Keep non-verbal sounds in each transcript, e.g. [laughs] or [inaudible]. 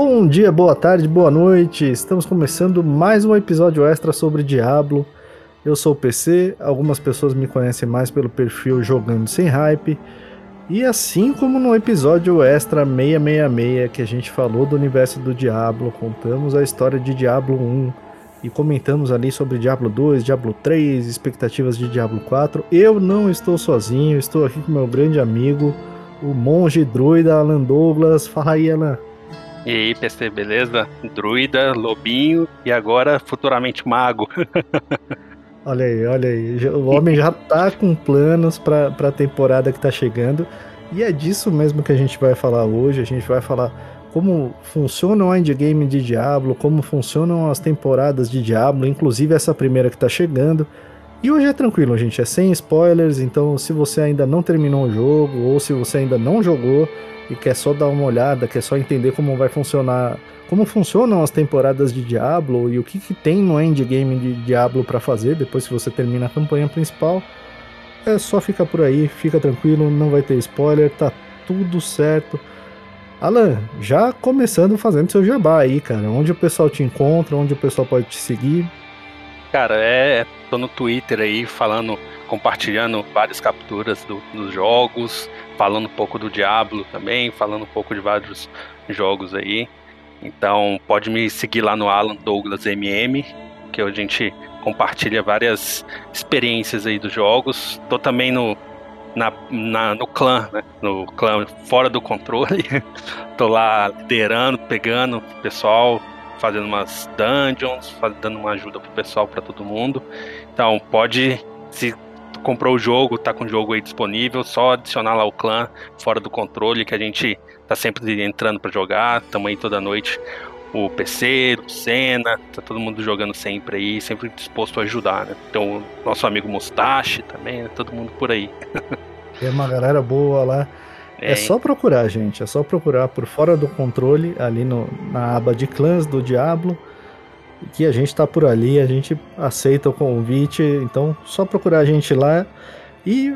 Bom dia, boa tarde, boa noite. Estamos começando mais um episódio extra sobre Diablo. Eu sou o PC, algumas pessoas me conhecem mais pelo perfil Jogando Sem Hype. E assim como no episódio extra 666 que a gente falou do universo do Diablo, contamos a história de Diablo 1 e comentamos ali sobre Diablo 2, Diablo 3, expectativas de Diablo 4. Eu não estou sozinho, estou aqui com meu grande amigo, o monge druida Alan Douglas. Fala aí, Alan. E aí, PC, beleza? Druida, lobinho e agora futuramente mago. [laughs] olha aí, olha aí. O homem já tá com planos para a temporada que tá chegando. E é disso mesmo que a gente vai falar hoje. A gente vai falar como funciona o endgame de Diablo, como funcionam as temporadas de Diablo, inclusive essa primeira que tá chegando. E hoje é tranquilo, gente, é sem spoilers, então se você ainda não terminou o jogo ou se você ainda não jogou, e quer só dar uma olhada, quer só entender como vai funcionar, como funcionam as temporadas de Diablo e o que, que tem no endgame de Diablo para fazer depois que você termina a campanha principal, é só ficar por aí, fica tranquilo, não vai ter spoiler, tá tudo certo. Alan, já começando fazendo seu jabá aí, cara, onde o pessoal te encontra, onde o pessoal pode te seguir. Cara, é, tô no Twitter aí falando compartilhando várias capturas do, dos jogos, falando um pouco do Diablo também, falando um pouco de vários jogos aí. Então pode me seguir lá no Alan Douglas MM, que a gente compartilha várias experiências aí dos jogos. Tô também no na, na, no clã, né? No clã fora do controle. [laughs] Tô lá liderando, pegando o pessoal, fazendo umas dungeons, dando uma ajuda pro pessoal, para todo mundo. Então pode se comprou o jogo, tá com o jogo aí disponível, só adicionar lá o clã fora do controle que a gente tá sempre entrando para jogar, também toda noite o PC, o Senna, tá todo mundo jogando sempre aí, sempre disposto a ajudar, né? Então, nosso amigo Mustache também, né? todo mundo por aí. Tem uma galera boa lá. É, é só procurar, gente. É só procurar por fora do controle, ali no, na aba de clãs do Diablo que a gente tá por ali, a gente aceita o convite, então só procurar a gente lá e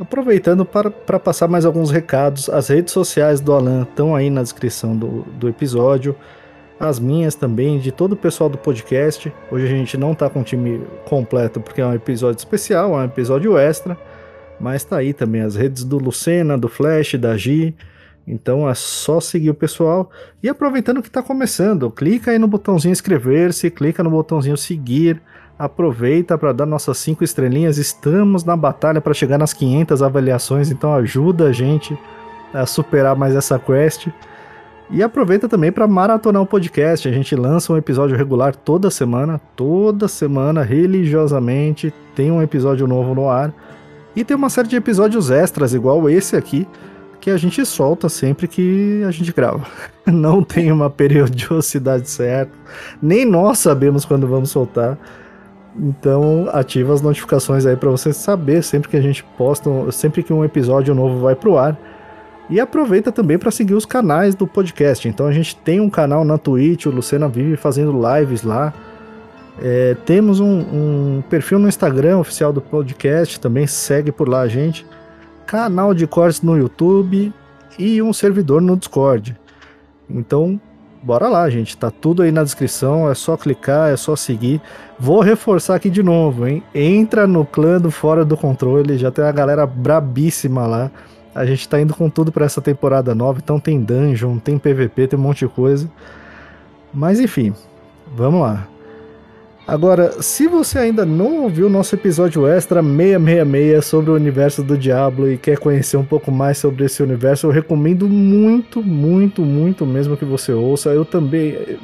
aproveitando para, para passar mais alguns recados, as redes sociais do Alan estão aí na descrição do, do episódio, as minhas também, de todo o pessoal do podcast. Hoje a gente não tá com o time completo porque é um episódio especial, é um episódio extra, mas tá aí também as redes do Lucena, do Flash, da Gi, então é só seguir o pessoal. E aproveitando que está começando, clica aí no botãozinho inscrever-se, clica no botãozinho seguir. Aproveita para dar nossas cinco estrelinhas. Estamos na batalha para chegar nas 500 avaliações, então ajuda a gente a superar mais essa quest. E aproveita também para maratonar o podcast. A gente lança um episódio regular toda semana, toda semana, religiosamente, tem um episódio novo no ar. E tem uma série de episódios extras, igual esse aqui, que a gente solta sempre que a gente grava. [laughs] Não tem uma periodicidade certa, nem nós sabemos quando vamos soltar. Então, ativa as notificações aí para você saber sempre que a gente posta, sempre que um episódio novo vai pro ar. E aproveita também para seguir os canais do podcast. Então, a gente tem um canal na Twitch, o Lucena vive fazendo lives lá. É, temos um, um perfil no Instagram oficial do podcast, também segue por lá a gente canal de cortes no YouTube e um servidor no Discord. Então, bora lá, gente. Tá tudo aí na descrição, é só clicar, é só seguir. Vou reforçar aqui de novo, hein? Entra no clã do Fora do Controle, já tem a galera brabíssima lá. A gente tá indo com tudo para essa temporada nova, então tem dungeon, tem PVP, tem um monte de coisa. Mas enfim, vamos lá. Agora, se você ainda não ouviu o nosso episódio extra 666 sobre o universo do Diablo e quer conhecer um pouco mais sobre esse universo, eu recomendo muito, muito, muito mesmo que você ouça. Eu também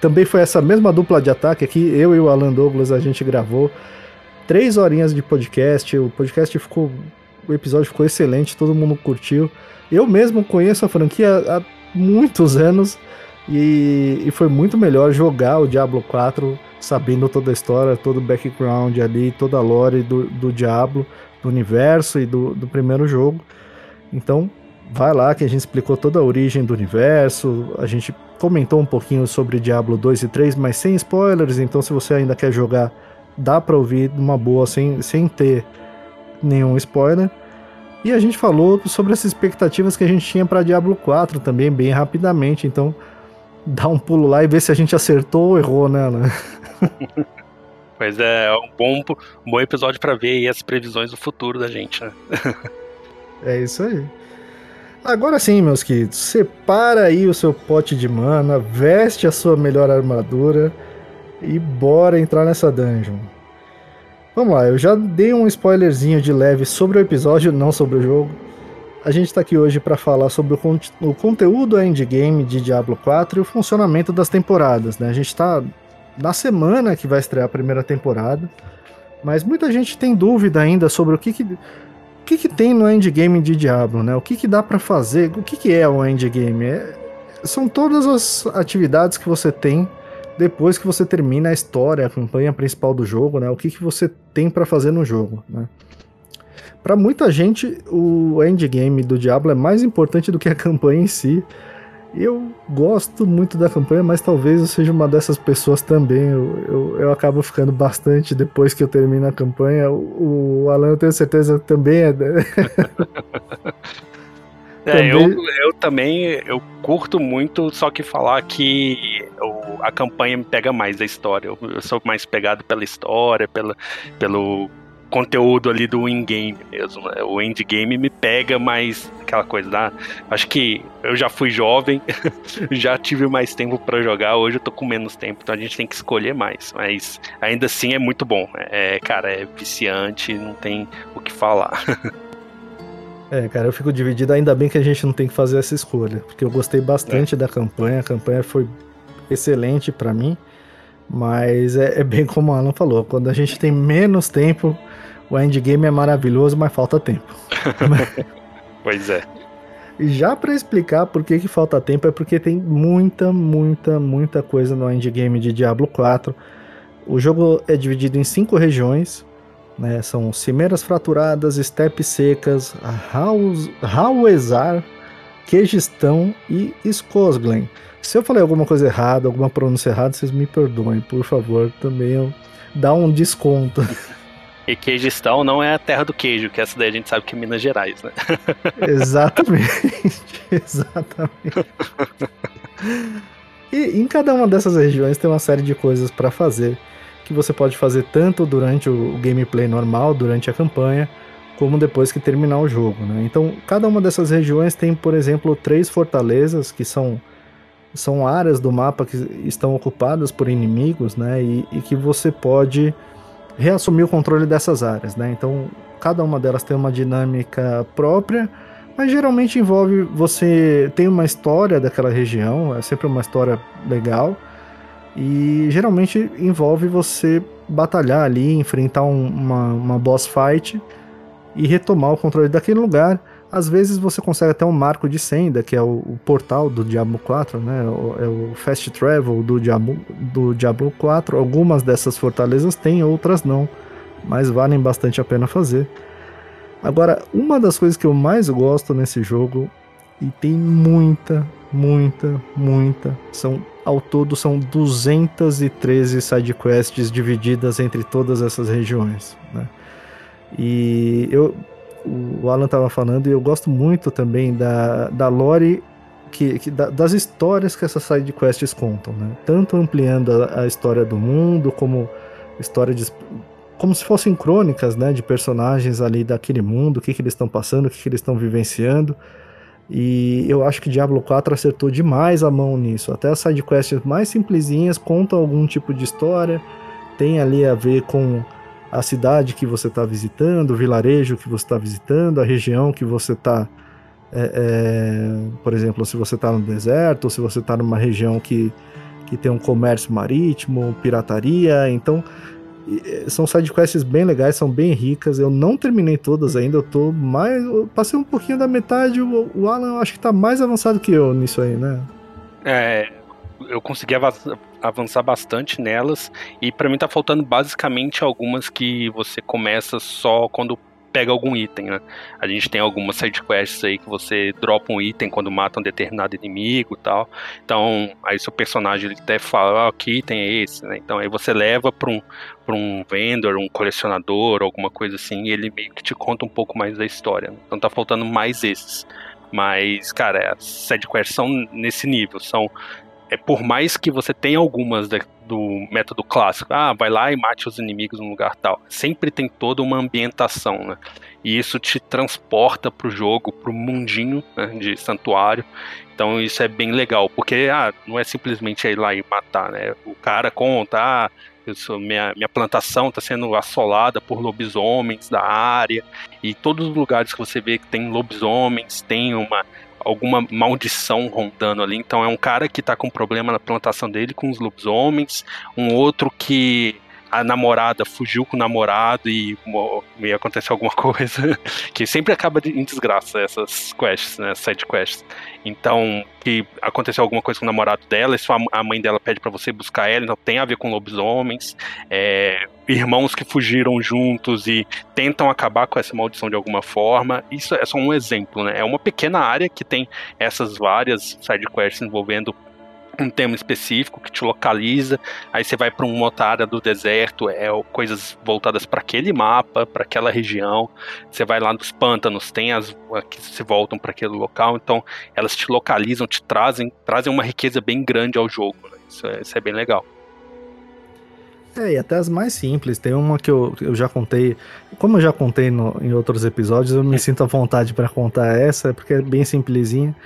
também foi essa mesma dupla de ataque aqui, eu e o Alan Douglas, a gente gravou três horinhas de podcast. O podcast ficou. O episódio ficou excelente, todo mundo curtiu. Eu mesmo conheço a franquia há muitos anos e, e foi muito melhor jogar o Diablo 4 sabendo toda a história, todo o background ali, toda a lore do, do Diablo, do universo e do, do primeiro jogo. Então, vai lá que a gente explicou toda a origem do universo, a gente comentou um pouquinho sobre Diablo 2 e 3, mas sem spoilers, então se você ainda quer jogar, dá pra ouvir uma boa sem, sem ter nenhum spoiler. E a gente falou sobre as expectativas que a gente tinha para Diablo 4 também, bem rapidamente, então dar um pulo lá e ver se a gente acertou ou errou nela. Pois é, é um bom, um bom episódio para ver as previsões do futuro da gente, né? [laughs] é isso aí. Agora sim, meus queridos, separa aí o seu pote de mana, veste a sua melhor armadura e bora entrar nessa dungeon. Vamos lá, eu já dei um spoilerzinho de leve sobre o episódio, não sobre o jogo. A gente está aqui hoje para falar sobre o, con o conteúdo endgame de Diablo 4 e o funcionamento das temporadas. Né? A gente está na semana que vai estrear a primeira temporada, mas muita gente tem dúvida ainda sobre o que, que, o que, que tem no endgame de Diablo, né? O que, que dá para fazer, o que, que é o endgame? É, são todas as atividades que você tem depois que você termina a história, a campanha principal do jogo, né? O que, que você tem para fazer no jogo, né? Para muita gente, o endgame do Diablo é mais importante do que a campanha em si. Eu gosto muito da campanha, mas talvez eu seja uma dessas pessoas também. Eu, eu, eu acabo ficando bastante depois que eu termino a campanha. O, o Alan, eu tenho certeza, também é. [laughs] é também... Eu, eu também eu curto muito, só que falar que eu, a campanha me pega mais da história. Eu, eu sou mais pegado pela história, pela, pelo conteúdo ali do in-game mesmo. Né? O endgame me pega mais aquela coisa da. Acho que eu já fui jovem, [laughs] já tive mais tempo para jogar, hoje eu tô com menos tempo, então a gente tem que escolher mais. Mas ainda assim é muito bom. É, cara, é viciante, não tem o que falar. [laughs] É, cara, eu fico dividido. Ainda bem que a gente não tem que fazer essa escolha, porque eu gostei bastante é. da campanha. A campanha foi excelente para mim, mas é, é, bem como o Alan falou: quando a gente tem menos tempo, o endgame é maravilhoso, mas falta tempo. [laughs] pois é. Já para explicar por que, que falta tempo, é porque tem muita, muita, muita coisa no endgame de Diablo 4. O jogo é dividido em cinco regiões, né? São Cimeiras Fraturadas, Estepes Secas, Hauezar, Queijistão e Skosglen. Se eu falei alguma coisa errada, alguma pronúncia errada, vocês me perdoem, por favor, também dá um desconto. [laughs] E queijistão não é a terra do queijo, que essa daí a gente sabe que é Minas Gerais, né? [laughs] Exatamente. [laughs] Exatamente. E em cada uma dessas regiões tem uma série de coisas para fazer que você pode fazer tanto durante o gameplay normal, durante a campanha, como depois que terminar o jogo. Né? Então, cada uma dessas regiões tem, por exemplo, três fortalezas que são, são áreas do mapa que estão ocupadas por inimigos, né? E, e que você pode reassumir o controle dessas áreas, né? Então, cada uma delas tem uma dinâmica própria, mas geralmente envolve você tem uma história daquela região, é sempre uma história legal. E geralmente envolve você batalhar ali, enfrentar um, uma, uma boss fight e retomar o controle daquele lugar às vezes você consegue até um marco de senda, que é o, o portal do Diablo 4, né? O, é o fast travel do Diablo, do Diablo 4. Algumas dessas fortalezas têm, outras não, mas valem bastante a pena fazer. Agora, uma das coisas que eu mais gosto nesse jogo, e tem muita, muita, muita, são ao todo são 213 sidequests divididas entre todas essas regiões, né? E eu o Alan estava falando, e eu gosto muito também da, da lore, que, que da, das histórias que essas side quests contam, né? Tanto ampliando a, a história do mundo, como história de, como se fossem crônicas, né, de personagens ali daquele mundo, o que, que eles estão passando, o que, que eles estão vivenciando. E eu acho que Diablo 4 acertou demais a mão nisso. Até as sidequests mais simplesinhas contam algum tipo de história, tem ali a ver com a cidade que você está visitando, o vilarejo que você está visitando, a região que você está. É, é, por exemplo, se você está no deserto, ou se você está numa região que, que tem um comércio marítimo, pirataria. Então, são sidequests bem legais, são bem ricas. Eu não terminei todas ainda, eu tô mais. Eu passei um pouquinho da metade. O, o Alan, eu acho que está mais avançado que eu nisso aí, né? É, eu consegui avançar bastante nelas e para mim tá faltando basicamente algumas que você começa só quando pega algum item, né? A gente tem algumas sidequests aí que você dropa um item quando mata um determinado inimigo e tal. Então, aí seu personagem ele até fala, ah, que item é esse, né? Então aí você leva para um, pra um vendor, um colecionador, alguma coisa assim, e ele meio que te conta um pouco mais da história. Né? Então tá faltando mais esses. Mas, cara, as sidequests são nesse nível, são é por mais que você tenha algumas de, do método clássico, ah, vai lá e mate os inimigos num lugar tal, sempre tem toda uma ambientação, né? E isso te transporta pro jogo, pro mundinho né, de santuário. Então isso é bem legal, porque ah, não é simplesmente ir lá e matar, né? O cara conta, ah, sou, minha, minha plantação está sendo assolada por lobisomens da área, e todos os lugares que você vê que tem lobisomens, tem uma alguma maldição rondando ali. Então é um cara que tá com problema na plantação dele com os lobisomens, um outro que a namorada fugiu com o namorado e me aconteceu alguma [laughs] coisa que sempre acaba em desgraça essas quests, né, side quests. Então, que aconteceu alguma coisa com o namorado dela, a mãe dela pede para você buscar ela, então tem a ver com lobisomens, é, irmãos que fugiram juntos e tentam acabar com essa maldição de alguma forma. Isso é só um exemplo, né? É uma pequena área que tem essas várias side quests envolvendo um tema específico que te localiza, aí você vai para uma outra área do deserto, é coisas voltadas para aquele mapa, para aquela região. Você vai lá nos pântanos, tem as que se voltam para aquele local, então elas te localizam, te trazem, trazem uma riqueza bem grande ao jogo. Né? Isso, é, isso é bem legal. É, e até as mais simples. Tem uma que eu, eu já contei. Como eu já contei no, em outros episódios, eu me sinto à vontade para contar essa, porque é bem simplesinha.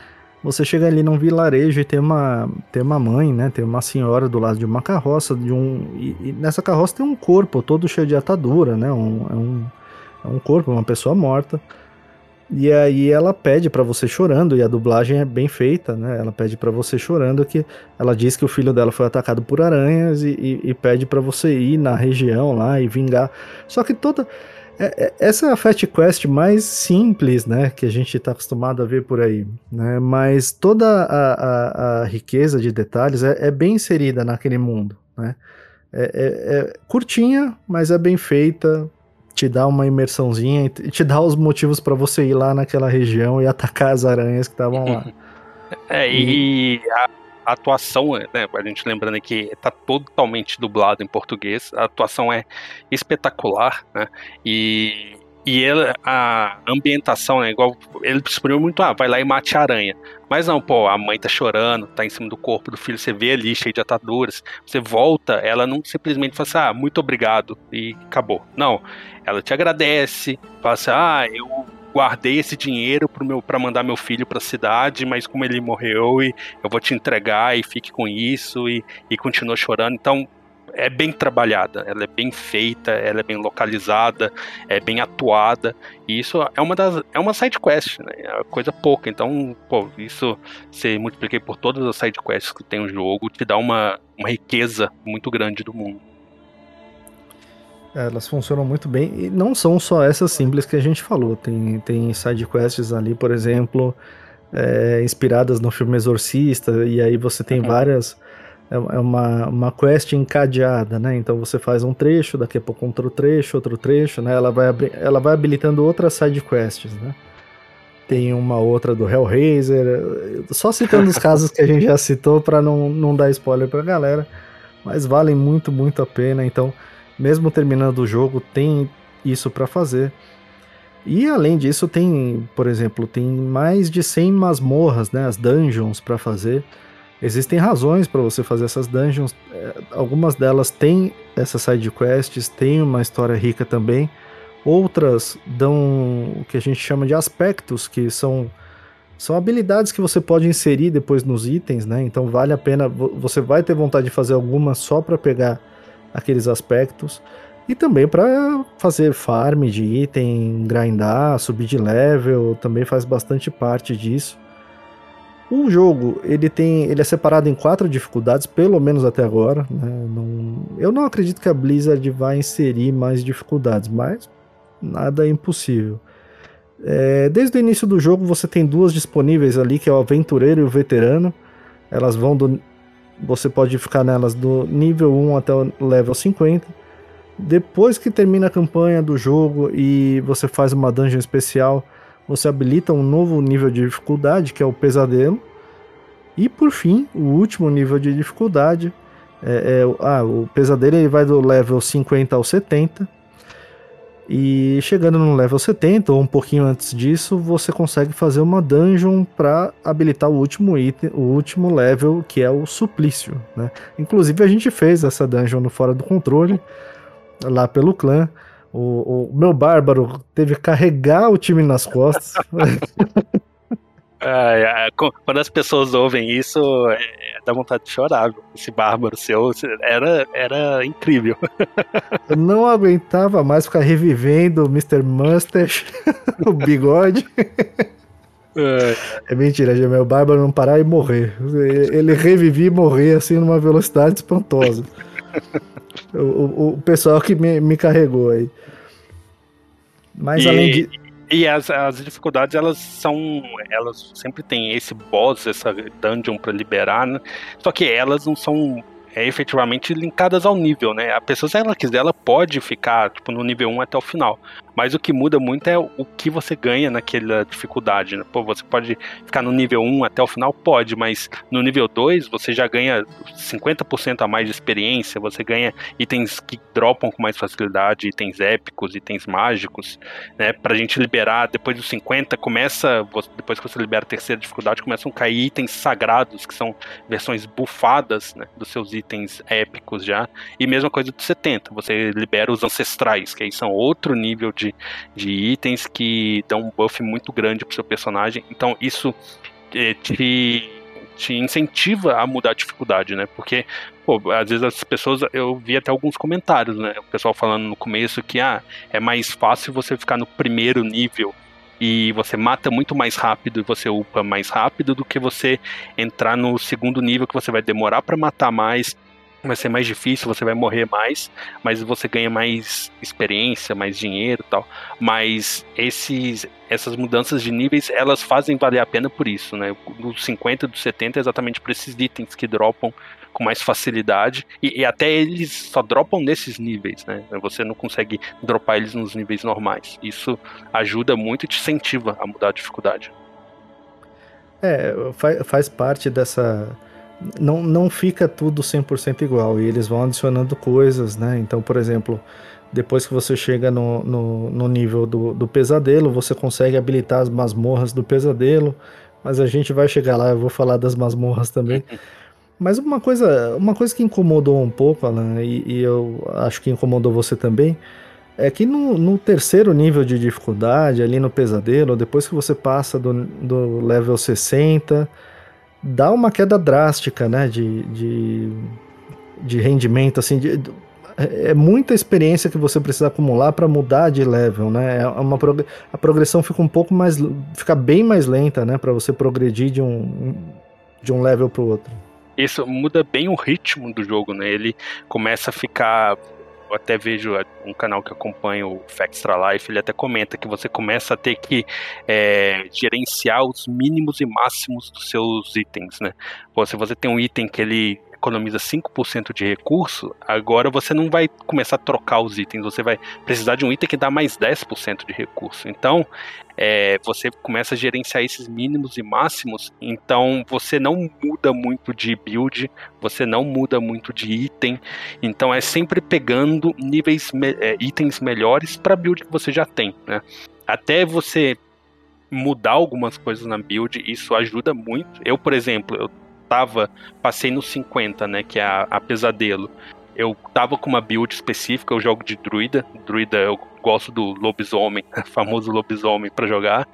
Você chega ali num vilarejo e tem uma, tem uma mãe, né? Tem uma senhora do lado de uma carroça, de um. E, e nessa carroça tem um corpo todo cheio de atadura, né? Um, é, um, é um corpo, uma pessoa morta. E aí ela pede para você chorando, e a dublagem é bem feita, né? Ela pede para você chorando que ela diz que o filho dela foi atacado por aranhas e, e, e pede para você ir na região lá e vingar. Só que toda é, é, essa é a Fast Quest mais simples, né, que a gente está acostumado a ver por aí, né, mas toda a, a, a riqueza de detalhes é, é, bem inserida naquele mundo, né, é, é, é, curtinha, mas é bem feita, te dá uma imersãozinha e te dá os motivos para você ir lá naquela região e atacar as aranhas que estavam lá. [laughs] É, e, e a, a atuação, né, a gente lembrando aqui, está totalmente dublado em português, a atuação é espetacular, né, e, e ele, a ambientação, né, igual, ele exprimiu muito, ah, vai lá e mate a aranha, mas não, pô, a mãe tá chorando, tá em cima do corpo do filho, você vê ali cheio de ataduras, você volta, ela não simplesmente fala assim, ah, muito obrigado, e acabou, não, ela te agradece, fala assim, ah, eu guardei esse dinheiro para mandar meu filho para a cidade, mas como ele morreu, e eu vou te entregar e fique com isso e, e continua chorando. Então é bem trabalhada, ela é bem feita, ela é bem localizada, é bem atuada. E isso é uma das é uma side quest, né? É coisa pouca. Então, pô, isso se multipliquei por todas as side quests que tem o jogo, te dá uma, uma riqueza muito grande do mundo. Elas funcionam muito bem e não são só essas simples que a gente falou. Tem, tem side quests ali, por exemplo, é, inspiradas no filme Exorcista, e aí você tem uhum. várias. É, é uma, uma quest encadeada, né? Então você faz um trecho, daqui a pouco outro trecho, outro trecho, né? Ela vai, ela vai habilitando outras side quests, né? Tem uma outra do Hellraiser, só citando os casos que a gente já citou para não, não dar spoiler pra galera, mas valem muito, muito a pena. Então, mesmo terminando o jogo, tem isso para fazer. E além disso, tem, por exemplo, tem mais de 100 masmorras, né, as dungeons para fazer. Existem razões para você fazer essas dungeons. É, algumas delas têm essas side quests, têm uma história rica também. Outras dão o que a gente chama de aspectos, que são são habilidades que você pode inserir depois nos itens, né? Então vale a pena, você vai ter vontade de fazer algumas só para pegar aqueles aspectos. E também para fazer farm de item, grindar, subir de level, também faz bastante parte disso. O jogo ele tem, ele é separado em quatro dificuldades, pelo menos até agora. Né? Não, eu não acredito que a Blizzard vai inserir mais dificuldades, mas nada é impossível. É, desde o início do jogo você tem duas disponíveis ali, que é o aventureiro e o veterano. Elas vão do você pode ficar nelas do nível 1 até o level 50. Depois que termina a campanha do jogo e você faz uma dungeon especial, você habilita um novo nível de dificuldade, que é o pesadelo. E por fim, o último nível de dificuldade é, é ah, o pesadelo ele vai do level 50 ao 70. E chegando no level 70 ou um pouquinho antes disso, você consegue fazer uma dungeon para habilitar o último item, o último level, que é o suplício, né? Inclusive a gente fez essa dungeon no fora do controle, lá pelo clã. O, o meu bárbaro teve que carregar o time nas costas. [laughs] quando as pessoas ouvem isso, é, dá vontade de chorar. Esse bárbaro seu era, era incrível. [laughs] Eu não aguentava mais ficar revivendo o Mr. Mustache, [laughs] o bigode. É. é mentira, meu bárbaro não parar e morrer. Ele revivia e morria assim numa velocidade espantosa. [laughs] o, o, o, pessoal que me, me carregou aí. Mas e, além de. E as, as dificuldades, elas são. Elas sempre tem esse boss, essa dungeon para liberar, né? Só que elas não são é, efetivamente linkadas ao nível, né? A pessoa, se ela quiser, ela pode ficar tipo, no nível 1 até o final. Mas o que muda muito é o que você ganha naquela dificuldade, né? Pô, você pode ficar no nível 1 até o final? Pode, mas no nível 2 você já ganha 50% a mais de experiência, você ganha itens que dropam com mais facilidade, itens épicos, itens mágicos, né? Pra gente liberar, depois dos 50, começa, depois que você libera a terceira dificuldade, começam a cair itens sagrados, que são versões bufadas, né? Dos seus itens épicos já. E mesma coisa do 70, você libera os ancestrais, que aí são outro nível de, de itens que dão um buff muito grande pro seu personagem. Então isso é, te, te incentiva a mudar a dificuldade, né? Porque, pô, às vezes as pessoas, eu vi até alguns comentários, né? O pessoal falando no começo que, ah, é mais fácil você ficar no primeiro nível e você mata muito mais rápido e você upa mais rápido do que você entrar no segundo nível que você vai demorar para matar mais vai ser mais difícil, você vai morrer mais, mas você ganha mais experiência, mais dinheiro tal. Mas esses, essas mudanças de níveis, elas fazem valer a pena por isso, né? Dos 50 dos 70 é exatamente por esses itens que dropam com mais facilidade e, e, até eles só dropam nesses níveis, né? Você não consegue dropar eles nos níveis normais. Isso ajuda muito e te incentiva a mudar a dificuldade. É, faz, faz parte dessa não, não fica tudo 100% igual e eles vão adicionando coisas, né? Então, por exemplo, depois que você chega no, no, no nível do, do pesadelo, você consegue habilitar as masmorras do pesadelo, mas a gente vai chegar lá, eu vou falar das masmorras também. [laughs] Mas uma coisa, uma coisa que incomodou um pouco, Alan, e, e eu acho que incomodou você também, é que no, no, terceiro nível de dificuldade, ali no pesadelo, depois que você passa do, do level 60, dá uma queda drástica, né, de, de, de rendimento, assim, de, é muita experiência que você precisa acumular para mudar de level, né? É uma prog a progressão fica um pouco mais, fica bem mais lenta, né, para você progredir de um de um level para o outro. Isso muda bem o ritmo do jogo, né? Ele começa a ficar eu até vejo um canal que acompanha o Extra Life, ele até comenta que você começa a ter que é, gerenciar os mínimos e máximos dos seus itens, né? Pô, se você tem um item que ele economiza 5% de recurso, agora você não vai começar a trocar os itens, você vai precisar de um item que dá mais 10% de recurso. Então, é, você começa a gerenciar esses mínimos e máximos, então você não muda muito de build, você não muda muito de item, então é sempre pegando níveis, é, itens melhores para build que você já tem, né? Até você mudar algumas coisas na build, isso ajuda muito. Eu, por exemplo, eu tava, passei no 50, né, que é a, a pesadelo. Eu tava com uma build específica, eu jogo de druida. Druida, eu gosto do lobisomem, [laughs] famoso lobisomem para jogar.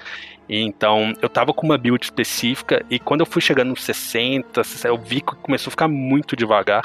Então, eu tava com uma build específica e quando eu fui chegando nos 60, eu vi que começou a ficar muito devagar.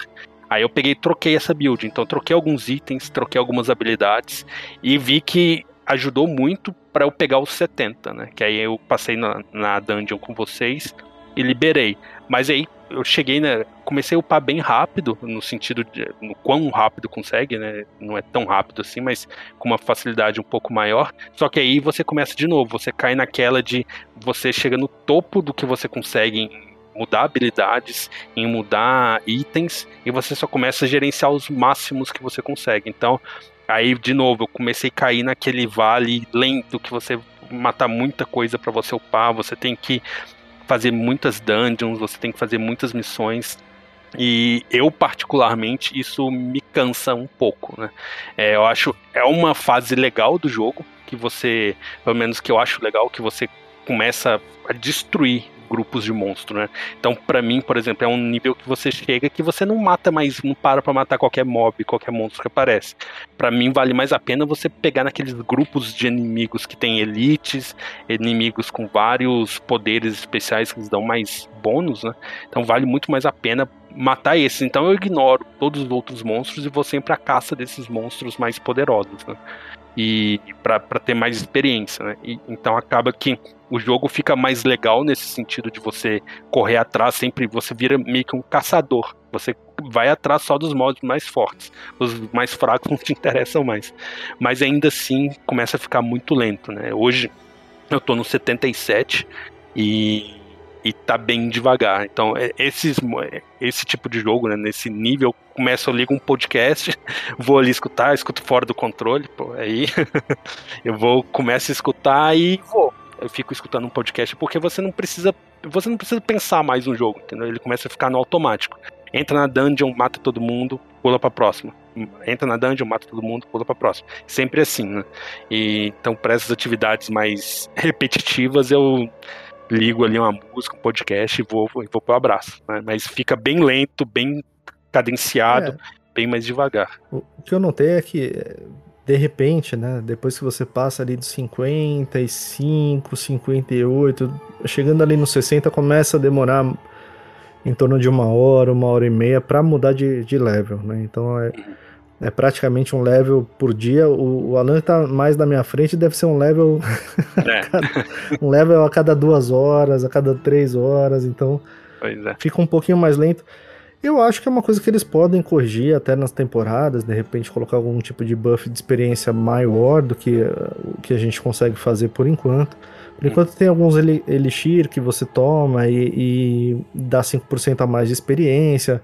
Aí eu peguei troquei essa build. Então, troquei alguns itens, troquei algumas habilidades e vi que ajudou muito para eu pegar os 70, né? Que aí eu passei na, na dungeon com vocês e liberei. Mas aí eu cheguei, né? Comecei a upar bem rápido, no sentido de no quão rápido consegue, né? Não é tão rápido assim, mas com uma facilidade um pouco maior. Só que aí você começa de novo, você cai naquela de você chega no topo do que você consegue em mudar habilidades, em mudar itens, e você só começa a gerenciar os máximos que você consegue. Então, aí de novo, eu comecei a cair naquele vale lento que você matar muita coisa para você upar, você tem que fazer muitas dungeons, você tem que fazer muitas missões. E eu, particularmente, isso me cansa um pouco, né? É, eu acho é uma fase legal do jogo, que você, pelo menos que eu acho legal, que você começa a destruir grupos de monstro, né? Então, para mim, por exemplo, é um nível que você chega que você não mata mais, não para pra matar qualquer mob, qualquer monstro que aparece. Para mim, vale mais a pena você pegar naqueles grupos de inimigos que tem elites, inimigos com vários poderes especiais que eles dão mais bônus, né? Então, vale muito mais a pena matar esses. Então, eu ignoro todos os outros monstros e vou sempre à caça desses monstros mais poderosos, né? E para ter mais experiência, né? E, então acaba que o jogo fica mais legal nesse sentido de você correr atrás, sempre você vira meio que um caçador. Você vai atrás só dos modos mais fortes. Os mais fracos não [laughs] te interessam mais. Mas ainda assim começa a ficar muito lento, né? Hoje eu tô no 77 e e tá bem devagar. Então, é, esses, é, esse tipo de jogo, né, nesse nível, começo a ligar um podcast, [laughs] vou ali escutar, escuto fora do controle, pô, aí [laughs] eu vou, começo a escutar e vou. Eu fico escutando um podcast porque você não precisa, você não precisa pensar mais no jogo, entendeu? Ele começa a ficar no automático. Entra na dungeon, mata todo mundo, pula pra próxima. Entra na dungeon, mata todo mundo, pula pra próxima. Sempre assim, né? E, então, para essas atividades mais [laughs] repetitivas, eu ligo ali uma música, um podcast e vou, vou pro abraço. Né? Mas fica bem lento, bem cadenciado, é. bem mais devagar. O, que eu notei é que, de repente, né, depois que você passa ali dos 55, 58, chegando ali nos 60, começa a demorar em torno de uma hora, uma hora e meia para mudar de, de level, né? Então é. Uhum é praticamente um level por dia. O, o Alan tá mais na minha frente, deve ser um level. [laughs] É. um level a cada duas horas, a cada três horas, então é. fica um pouquinho mais lento. Eu acho que é uma coisa que eles podem corrigir até nas temporadas, de repente colocar algum tipo de buff de experiência maior do que o que a gente consegue fazer por enquanto. Por enquanto tem alguns elixir que você toma e, e dá 5% a mais de experiência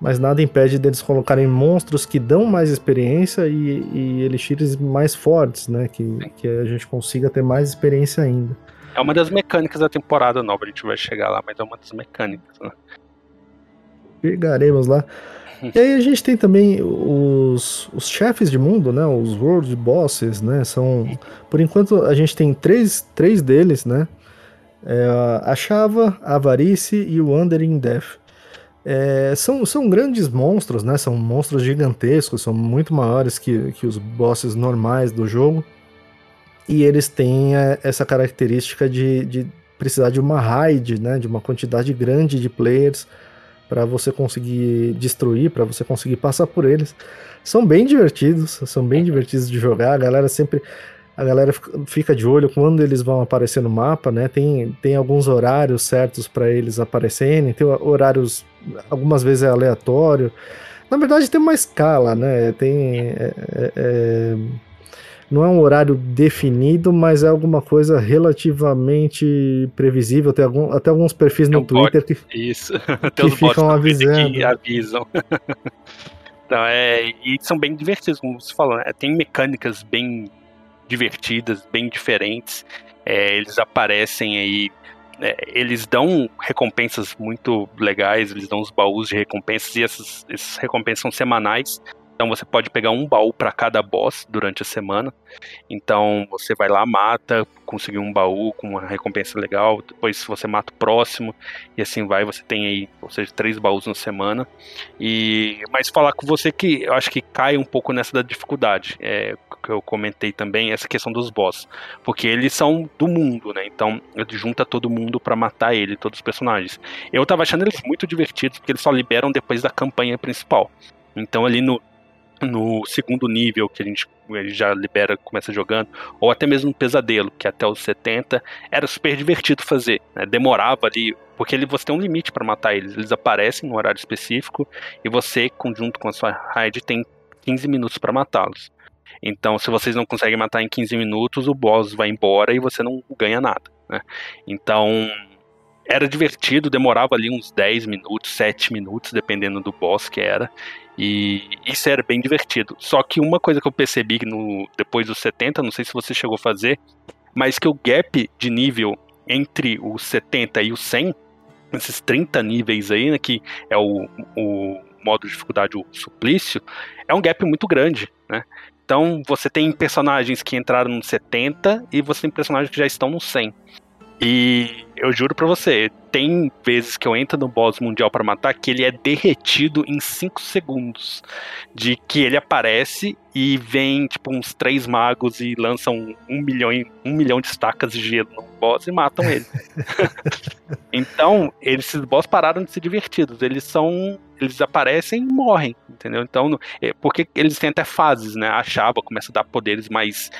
mas nada impede deles colocarem monstros que dão mais experiência e, e elixires mais fortes, né? Que, que a gente consiga ter mais experiência ainda. É uma das mecânicas da temporada nova, a gente vai chegar lá, mas é uma das mecânicas, né? Chegaremos lá. E aí a gente tem também os, os chefes de mundo, né? Os World Bosses, né? São, por enquanto a gente tem três, três deles, né? É a Chava, a Avarice e o Wandering Death. É, são, são grandes monstros, né? São monstros gigantescos, são muito maiores que, que os bosses normais do jogo. E eles têm é, essa característica de, de precisar de uma raid, né? De uma quantidade grande de players para você conseguir destruir, para você conseguir passar por eles. São bem divertidos, são bem divertidos de jogar. A galera sempre a galera fica de olho quando eles vão aparecer no mapa, né? Tem, tem alguns horários certos para eles aparecerem, tem horários, algumas vezes é aleatório. Na verdade, tem uma escala, né? Tem. É, é, é, não é um horário definido, mas é alguma coisa relativamente previsível. Tem algum, até alguns perfis no Twitter que, Isso. [laughs] que ficam avisando. Que avisam. [laughs] então, é, e são bem divertidos, como você falou. Né? Tem mecânicas bem divertidas, bem diferentes. É, eles aparecem aí, é, eles dão recompensas muito legais, eles dão os baús de recompensas e essas, essas recompensas são semanais. Então você pode pegar um baú para cada boss durante a semana. Então você vai lá, mata, conseguiu um baú com uma recompensa legal. Depois você mata o próximo e assim vai. Você tem aí, ou seja, três baús na semana. E mas falar com você que eu acho que cai um pouco nessa da dificuldade. É, que eu comentei também essa questão dos boss, porque eles são do mundo, né? Então junta todo mundo para matar ele, todos os personagens. Eu tava achando eles muito divertidos porque eles só liberam depois da campanha principal. Então ali no no segundo nível que a gente já libera, começa jogando, ou até mesmo no pesadelo, que até os 70 era super divertido fazer, né? demorava ali, porque ele, você tem um limite para matar eles, eles aparecem no horário específico e você, junto com a sua raid, tem 15 minutos para matá-los. Então, se vocês não conseguem matar em 15 minutos, o boss vai embora e você não ganha nada. Né? Então, era divertido, demorava ali uns 10 minutos, 7 minutos, dependendo do boss que era. E isso era bem divertido. Só que uma coisa que eu percebi no, depois dos 70, não sei se você chegou a fazer, mas que o gap de nível entre os 70 e os 100 esses 30 níveis aí, né, que é o, o modo de dificuldade, o suplício, é um gap muito grande, né? Então você tem personagens que entraram no 70 e você tem personagens que já estão no 100. E eu juro pra você, tem vezes que eu entro no boss mundial para matar que ele é derretido em 5 segundos. De que ele aparece e vem, tipo, uns três magos e lançam um milhão, um milhão de estacas de gelo no boss e matam ele. [laughs] então, esses boss pararam de ser divertidos. Eles são. Eles aparecem e morrem, entendeu? Então, é, porque eles têm até fases, né? A Chaba começa a dar poderes mais,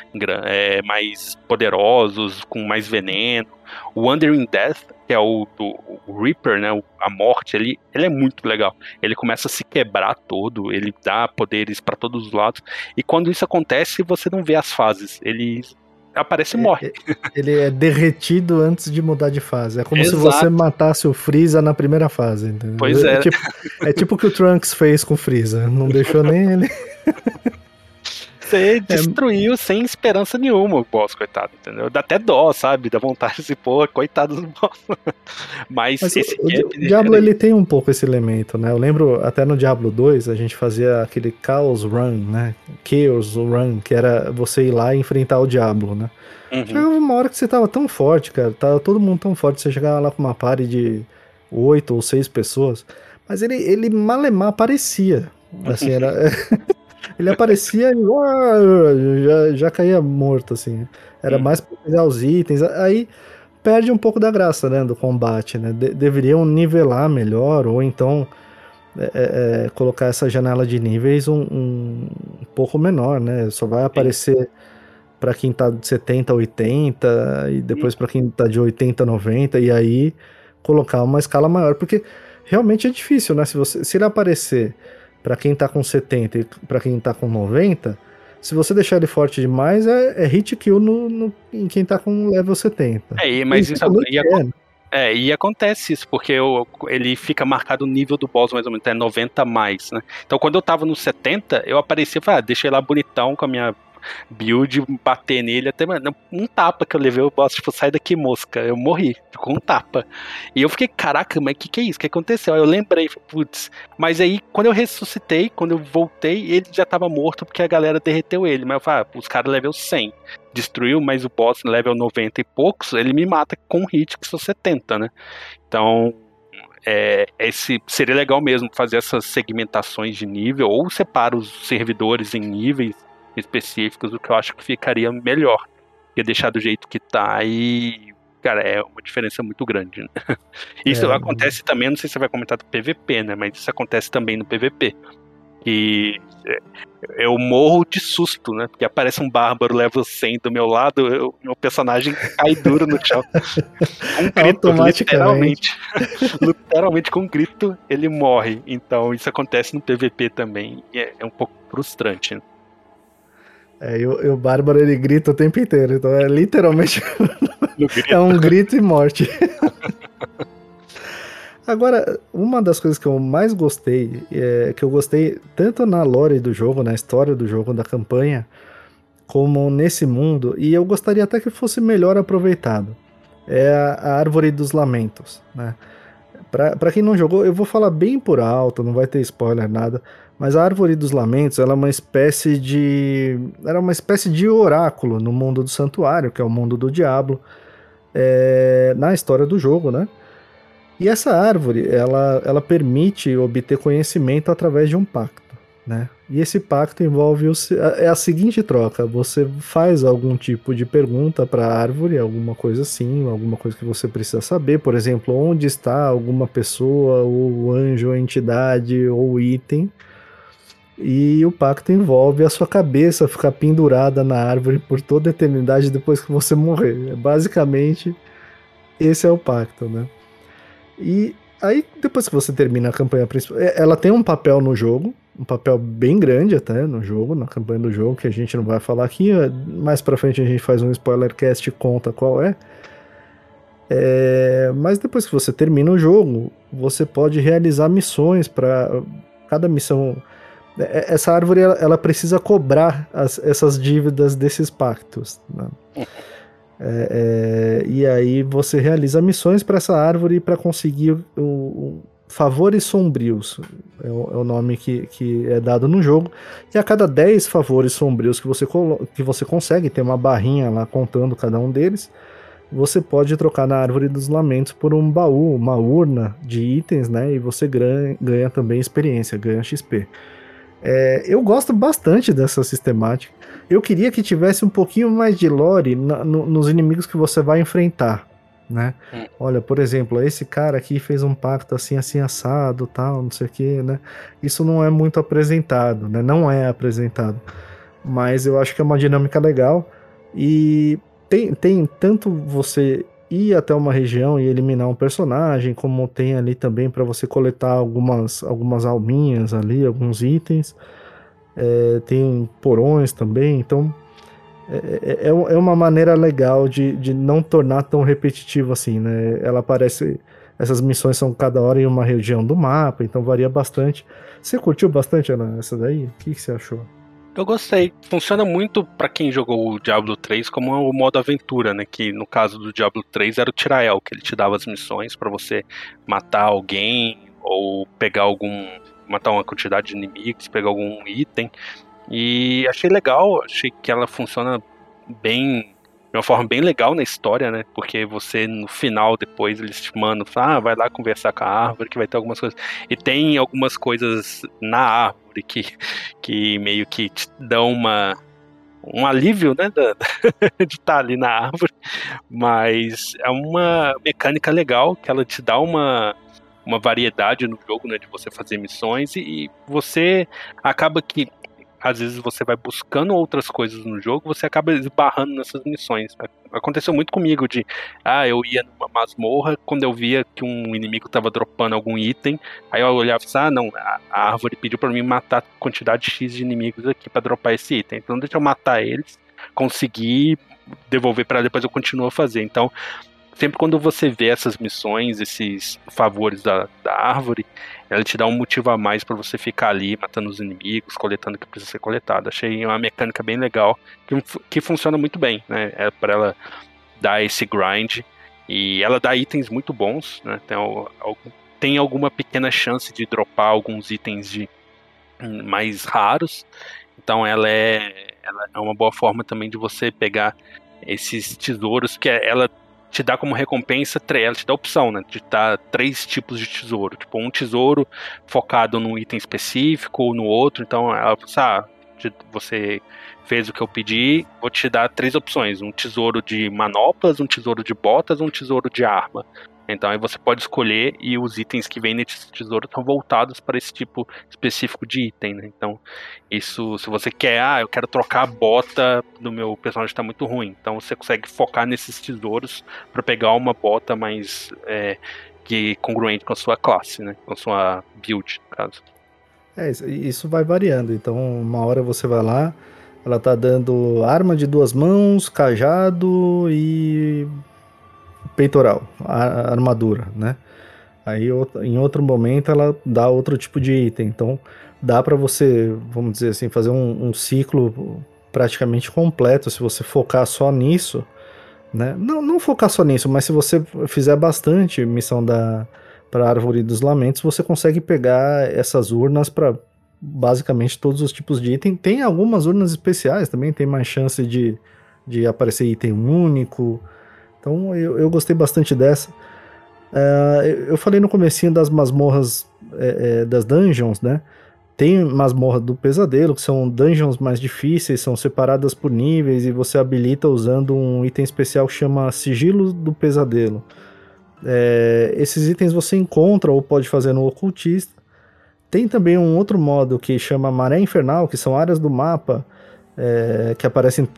é, mais poderosos, com mais veneno. O Wandering Death, que é o, o, o Reaper, né? A morte, ele, ele é muito legal. Ele começa a se quebrar todo, ele dá poderes para todos os lados. E quando isso acontece, você não vê as fases. Ele aparece e morre. É, ele é derretido antes de mudar de fase. É como Exato. se você matasse o Freeza na primeira fase. Entendeu? Pois é. É tipo, é tipo o que o Trunks fez com o Freeza. Não deixou nem ele. [laughs] Você destruiu é... sem esperança nenhuma o boss, coitado, entendeu? Dá até dó, sabe? Dá vontade de se pôr, coitado do boss. [laughs] Mas, Mas esse o, o Diablo, ele tem um pouco esse elemento, né? Eu lembro até no Diablo 2, a gente fazia aquele Chaos Run, né? Chaos Run, que era você ir lá e enfrentar o Diablo, né? Uhum. Chegava uma hora que você tava tão forte, cara, tava todo mundo tão forte, você chegava lá com uma party de oito ou seis pessoas, mas ele, ele malemar aparecia. Assim, era. [laughs] Ele aparecia e já, já caía morto, assim. Era hum. mais pra pegar os itens. Aí perde um pouco da graça, né, do combate, né? De deveriam nivelar melhor, ou então é, é, é colocar essa janela de níveis um, um, um pouco menor, né? Só vai aparecer para quem tá de 70 a 80, e depois para quem tá de 80 a 90, e aí colocar uma escala maior, porque realmente é difícil, né? Se, você, se ele aparecer para quem tá com 70 e para quem tá com 90, se você deixar ele forte demais, é, é hit kill no, no, em quem tá com level 70. É, mas isso, isso e, é. é, e acontece isso, porque eu, ele fica marcado o nível do boss mais ou menos, é 90 mais, né? Então quando eu tava no 70, eu aparecia e falei, ah, deixei lá bonitão com a minha build, bater nele, até mano, um tapa que eu levei, o boss, tipo, sai daqui, mosca. Eu morri, com um tapa. E eu fiquei, caraca, mas o que, que é isso? O que aconteceu? Aí eu lembrei, putz. Mas aí, quando eu ressuscitei, quando eu voltei, ele já tava morto porque a galera derreteu ele. Mas eu falei, ah, os caras level 100. Destruiu, mas o boss level 90 e poucos, ele me mata com um hit que sou 70, né? Então, é, esse seria legal mesmo fazer essas segmentações de nível ou separa os servidores em níveis específicos, o que eu acho que ficaria melhor. Que deixar do jeito que tá e. Cara, é uma diferença muito grande. Né? [laughs] Isso é, acontece também, não sei se você vai comentar do PVP, né? Mas isso acontece também no PVP. Que é, eu morro de susto, né? Porque aparece um bárbaro level 100 do meu lado, eu, meu personagem cai duro no chão. [laughs] Um grito, literalmente. [laughs] literalmente, com um grito, ele morre. Então, isso acontece no PVP também. E é, é um pouco frustrante. Né? É, e o, e o Bárbaro ele grita o tempo inteiro, então é literalmente [laughs] é um grito e morte. [laughs] Agora, uma das coisas que eu mais gostei, é, que eu gostei tanto na lore do jogo, na história do jogo, da campanha, como nesse mundo, e eu gostaria até que fosse melhor aproveitado, é a, a Árvore dos Lamentos, né? Pra, pra quem não jogou, eu vou falar bem por alto, não vai ter spoiler, nada, mas a Árvore dos Lamentos ela é uma espécie de. Era uma espécie de oráculo no mundo do santuário, que é o mundo do diabo, é, na história do jogo, né? E essa árvore ela, ela permite obter conhecimento através de um pacto, né? E esse pacto envolve o, é a seguinte troca: você faz algum tipo de pergunta para a árvore, alguma coisa assim, alguma coisa que você precisa saber, por exemplo, onde está alguma pessoa, ou anjo, entidade, ou item e o pacto envolve a sua cabeça ficar pendurada na árvore por toda a eternidade depois que você morrer. Basicamente, esse é o pacto, né? E aí, depois que você termina a campanha principal, é, ela tem um papel no jogo, um papel bem grande até no jogo, na campanha do jogo, que a gente não vai falar aqui. É, mais pra frente a gente faz um spoiler cast e conta qual é. é mas depois que você termina o jogo, você pode realizar missões para cada missão é, essa árvore ela, ela precisa cobrar as, essas dívidas desses pactos. Né? É, é, e aí você realiza missões para essa árvore para conseguir o, o, favores sombrios. É o, é o, nome que, que é dado no jogo. E a cada 10 favores sombrios que você, que você consegue, tem uma barrinha lá contando cada um deles você pode trocar na Árvore dos Lamentos por um baú, uma urna de itens, né? E você ganha, ganha também experiência, ganha XP. É, eu gosto bastante dessa sistemática. Eu queria que tivesse um pouquinho mais de lore na, no, nos inimigos que você vai enfrentar, né? Hum. Olha, por exemplo, esse cara aqui fez um pacto assim, assim, assado, tal, não sei o que, né? Isso não é muito apresentado, né? Não é apresentado. Mas eu acho que é uma dinâmica legal. E tem, tem tanto você ir até uma região e eliminar um personagem, como tem ali também para você coletar algumas, algumas alminhas ali, alguns itens. É, tem porões também, então é, é, é, é uma maneira legal de, de não tornar tão repetitivo assim, né? Ela parece. Essas missões são cada hora em uma região do mapa, então varia bastante. Você curtiu bastante Ana, essa daí? O que, que você achou? Eu gostei. Funciona muito para quem jogou o Diablo 3 como o modo aventura, né? Que no caso do Diablo 3 era o Tirael, que ele te dava as missões para você matar alguém ou pegar algum. matar uma quantidade de inimigos, pegar algum item. E achei legal, achei que ela funciona bem de uma forma bem legal na história, né? Porque você, no final, depois, eles te mandam, ah, vai lá conversar com a árvore, que vai ter algumas coisas. E tem algumas coisas na árvore que, que meio que te dão uma, um alívio, né, [laughs] de estar tá ali na árvore, mas é uma mecânica legal que ela te dá uma, uma variedade no jogo, né, de você fazer missões e, e você acaba que às vezes você vai buscando outras coisas no jogo, você acaba esbarrando nessas missões. Aconteceu muito comigo de, ah, eu ia numa masmorra, quando eu via que um inimigo estava dropando algum item, aí eu olhava e ah, não, a, a árvore pediu para mim matar quantidade X de inimigos aqui para dropar esse item, então deixa eu matar eles, conseguir devolver para depois eu continuo a fazer. Então, sempre quando você vê essas missões, esses favores da, da árvore, ela te dá um motivo a mais para você ficar ali matando os inimigos, coletando o que precisa ser coletado. Achei uma mecânica bem legal que, que funciona muito bem, né? É para ela dar esse grind e ela dá itens muito bons, né? Tem, tem alguma pequena chance de dropar alguns itens de hum, mais raros. Então ela é, ela é uma boa forma também de você pegar esses tesouros que ela te dá como recompensa, ela te dá opção, né? De dar três tipos de tesouro. Tipo, um tesouro focado num item específico ou no outro. Então, ela fala, ah, você fez o que eu pedi, vou te dar três opções: um tesouro de manoplas, um tesouro de botas, um tesouro de arma. Então aí você pode escolher e os itens que vêm nesse tesouro estão voltados para esse tipo específico de item, né? Então, isso, se você quer, ah, eu quero trocar a bota do meu personagem está muito ruim. Então você consegue focar nesses tesouros para pegar uma bota mais é, que congruente com a sua classe, né? Com a sua build, no caso. É, isso vai variando. Então, uma hora você vai lá, ela tá dando arma de duas mãos, cajado e peitoral, a armadura, né? Aí em outro momento ela dá outro tipo de item. Então dá para você, vamos dizer assim, fazer um, um, ciclo praticamente completo se você focar só nisso, né? Não, não focar só nisso, mas se você fizer bastante missão da para árvore dos lamentos, você consegue pegar essas urnas para basicamente todos os tipos de item. Tem algumas urnas especiais também, tem mais chance de, de aparecer item único. Então eu, eu gostei bastante dessa. Uh, eu falei no comecinho das masmorras é, é, das dungeons, né? Tem masmorra do pesadelo, que são dungeons mais difíceis, são separadas por níveis e você habilita usando um item especial que chama Sigilo do Pesadelo. É, esses itens você encontra ou pode fazer no ocultista. Tem também um outro modo que chama Maré Infernal, que são áreas do mapa é, que aparecem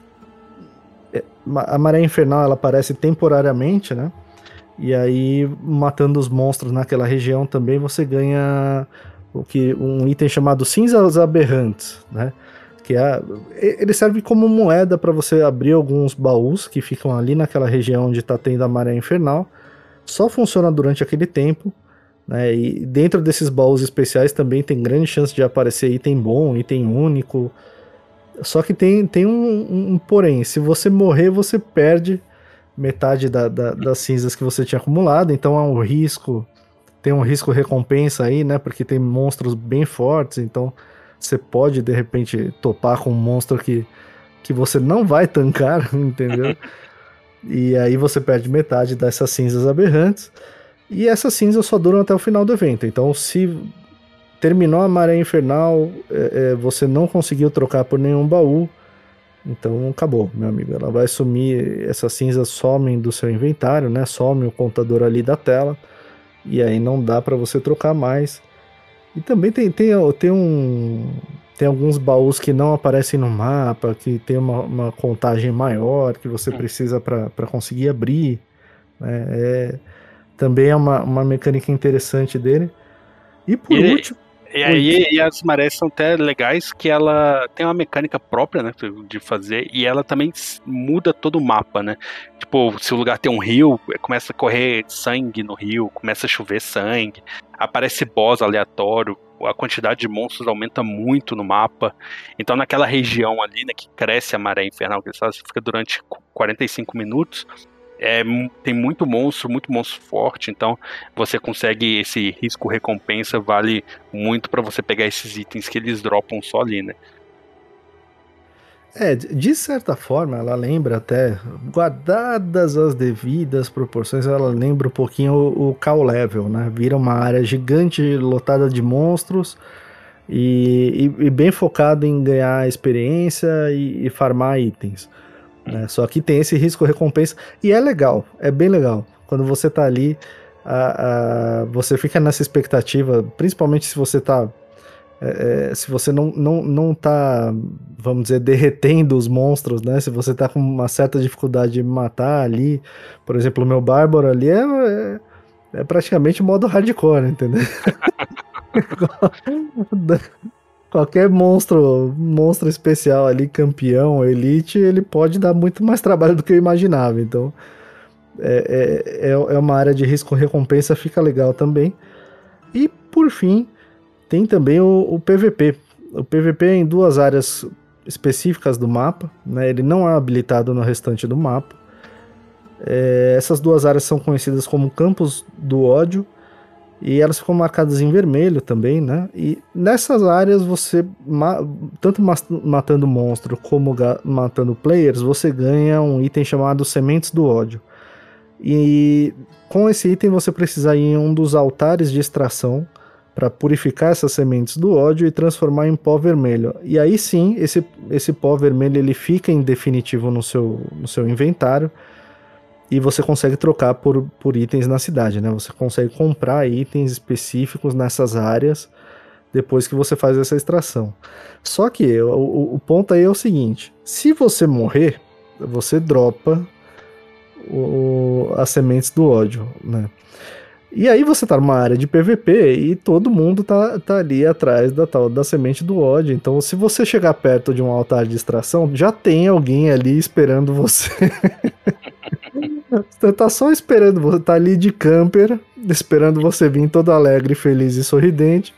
a maré infernal ela aparece temporariamente, né? E aí, matando os monstros naquela região também, você ganha o que um item chamado cinzas aberrantes, né? Que é, ele serve como moeda para você abrir alguns baús que ficam ali naquela região onde está tendo a maré infernal. Só funciona durante aquele tempo. Né? E dentro desses baús especiais também tem grande chance de aparecer item bom, item único. Só que tem, tem um, um, porém, se você morrer, você perde metade da, da, das cinzas que você tinha acumulado, então é um risco, tem um risco recompensa aí, né? Porque tem monstros bem fortes, então você pode de repente topar com um monstro que, que você não vai tancar, [laughs] entendeu? e aí você perde metade dessas cinzas aberrantes. E essas cinzas só duram até o final do evento. Então, se terminou a maré infernal, é, é, você não conseguiu trocar por nenhum baú, então acabou, meu amigo. Ela vai sumir, essas cinzas somem do seu inventário, né? Some o contador ali da tela. E aí não dá para você trocar mais. E também tem, tem, tem um. Tem alguns baús que não aparecem no mapa, que tem uma, uma contagem maior que você hum. precisa para conseguir abrir. Né? É, também é uma, uma mecânica interessante dele. E por último. E aí e as marés são até legais que ela tem uma mecânica própria, né, de fazer, e ela também muda todo o mapa, né? Tipo, se o lugar tem um rio, começa a correr sangue no rio, começa a chover sangue, aparece boss aleatório, a quantidade de monstros aumenta muito no mapa. Então, naquela região ali, né, que cresce a maré infernal, que fica durante 45 minutos, é, tem muito monstro, muito monstro forte, então você consegue esse risco recompensa vale muito para você pegar esses itens que eles dropam só ali, né? É, de certa forma, ela lembra até, guardadas as devidas proporções, ela lembra um pouquinho o, o Level, né? Vira uma área gigante lotada de monstros e, e, e bem focado em ganhar experiência e, e farmar itens. Né? Só que tem esse risco-recompensa e é legal, é bem legal. Quando você tá ali, a, a, você fica nessa expectativa, principalmente se você tá. É, é, se você não, não, não tá, vamos dizer, derretendo os monstros, né? Se você tá com uma certa dificuldade de matar ali, por exemplo, o meu Bárbaro ali é, é, é praticamente modo hardcore, entendeu? [laughs] [laughs] [laughs] qualquer monstro, monstro especial ali, campeão, elite, ele pode dar muito mais trabalho do que eu imaginava. Então, é, é, é, é uma área de risco-recompensa, fica legal também. E, por fim, tem também o, o, PVP. O PVP é em duas áreas específicas do mapa, né? ele não é habilitado no restante do mapa. É, essas duas áreas são conhecidas como Campos do Ódio e elas ficam marcadas em vermelho também, né? E nessas áreas você, tanto matando monstro como matando players, você ganha um item chamado Sementes do Ódio. E com esse item você precisa ir em um dos altares de extração para purificar essas sementes do ódio e transformar em pó vermelho. E aí sim, esse, esse pó vermelho ele fica em definitivo no seu, no seu inventário e você consegue trocar por, por itens na cidade, né? Você consegue comprar itens específicos nessas áreas depois que você faz essa extração. Só que o, o ponto aí é o seguinte: se você morrer, você dropa o, as sementes do ódio, né? E aí você tá numa área de PVP e todo mundo tá, tá ali atrás da tal da semente do ódio. Então, se você chegar perto de um altar de extração, já tem alguém ali esperando você. [laughs] Você tá só esperando, você tá ali de camper, esperando você vir todo alegre, feliz e sorridente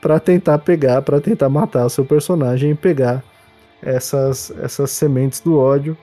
para tentar pegar, para tentar matar o seu personagem e pegar essas, essas sementes do ódio.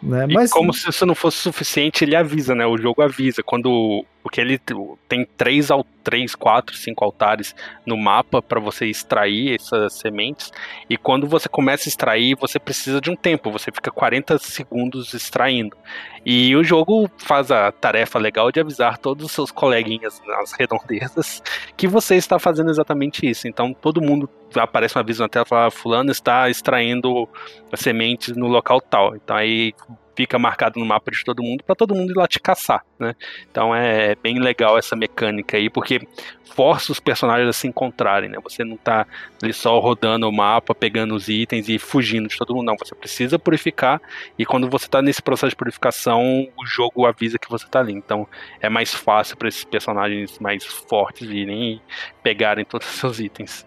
Né? Mas como se isso não fosse suficiente, ele avisa, né? O jogo avisa quando porque ele tem três, três quatro, cinco altares no mapa para você extrair essas sementes. E quando você começa a extrair, você precisa de um tempo. Você fica 40 segundos extraindo. E o jogo faz a tarefa legal de avisar todos os seus coleguinhas nas redondezas que você está fazendo exatamente isso. Então todo mundo aparece um aviso na tela fala: Fulano está extraindo sementes no local tal. Então aí fica marcado no mapa de todo mundo para todo mundo ir lá te caçar, né? Então é bem legal essa mecânica aí, porque força os personagens a se encontrarem, né? Você não tá ali só rodando o mapa, pegando os itens e fugindo de todo mundo, não. Você precisa purificar e quando você tá nesse processo de purificação, o jogo avisa que você tá ali. Então é mais fácil para esses personagens mais fortes virem e pegarem todos os seus itens.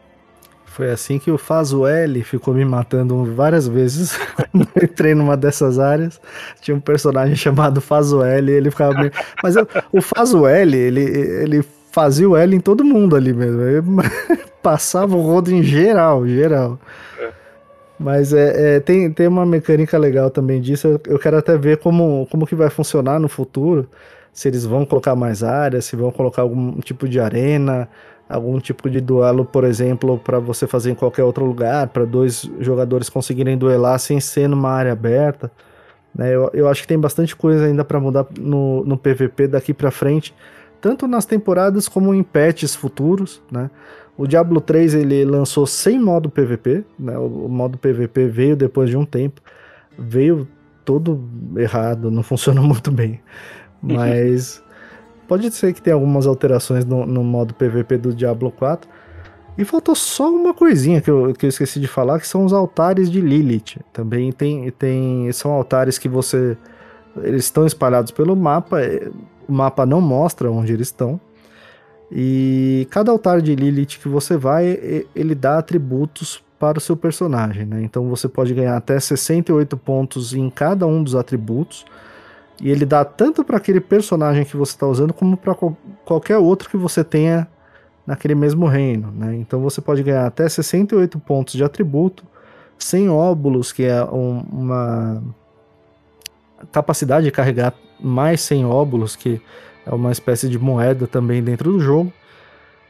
Foi assim que o Fazueli ficou me matando várias vezes. [laughs] Quando eu entrei numa dessas áreas, tinha um personagem chamado Fazueli, ele ficava meio... [laughs] Mas eu, o Fazueli, ele, ele fazia o L em todo mundo ali mesmo. Ele [laughs] passava o rodo em geral, geral. Mas é, é, tem, tem uma mecânica legal também disso. Eu, eu, quero até ver como, como que vai funcionar no futuro. Se eles vão colocar mais áreas, se vão colocar algum tipo de arena, algum tipo de duelo, por exemplo, para você fazer em qualquer outro lugar, para dois jogadores conseguirem duelar sem ser numa área aberta. Né? Eu, eu acho que tem bastante coisa ainda para mudar no, no PVP daqui para frente, tanto nas temporadas como em patches futuros. Né? O Diablo 3 ele lançou sem modo PVP, né? O, o modo PVP veio depois de um tempo, veio todo errado, não [laughs] funciona muito bem. [laughs] Mas pode ser que tenha algumas alterações no, no, modo PVP do Diablo 4. E faltou só uma coisinha que eu, que eu esqueci de falar, que são os altares de Lilith. Também tem, tem são altares que você eles estão espalhados pelo mapa. O mapa não mostra onde eles estão. E cada altar de Lilith que você vai, ele dá atributos para o seu personagem, né? Então você pode ganhar até 68 pontos em cada um dos atributos. E ele dá tanto para aquele personagem que você está usando, como para qualquer outro que você tenha naquele mesmo reino, né? Então você pode ganhar até 68 pontos de atributo, 100 óbulos, que é um, uma capacidade de carregar mais 100 óbulos, que é uma espécie de moeda também dentro do jogo,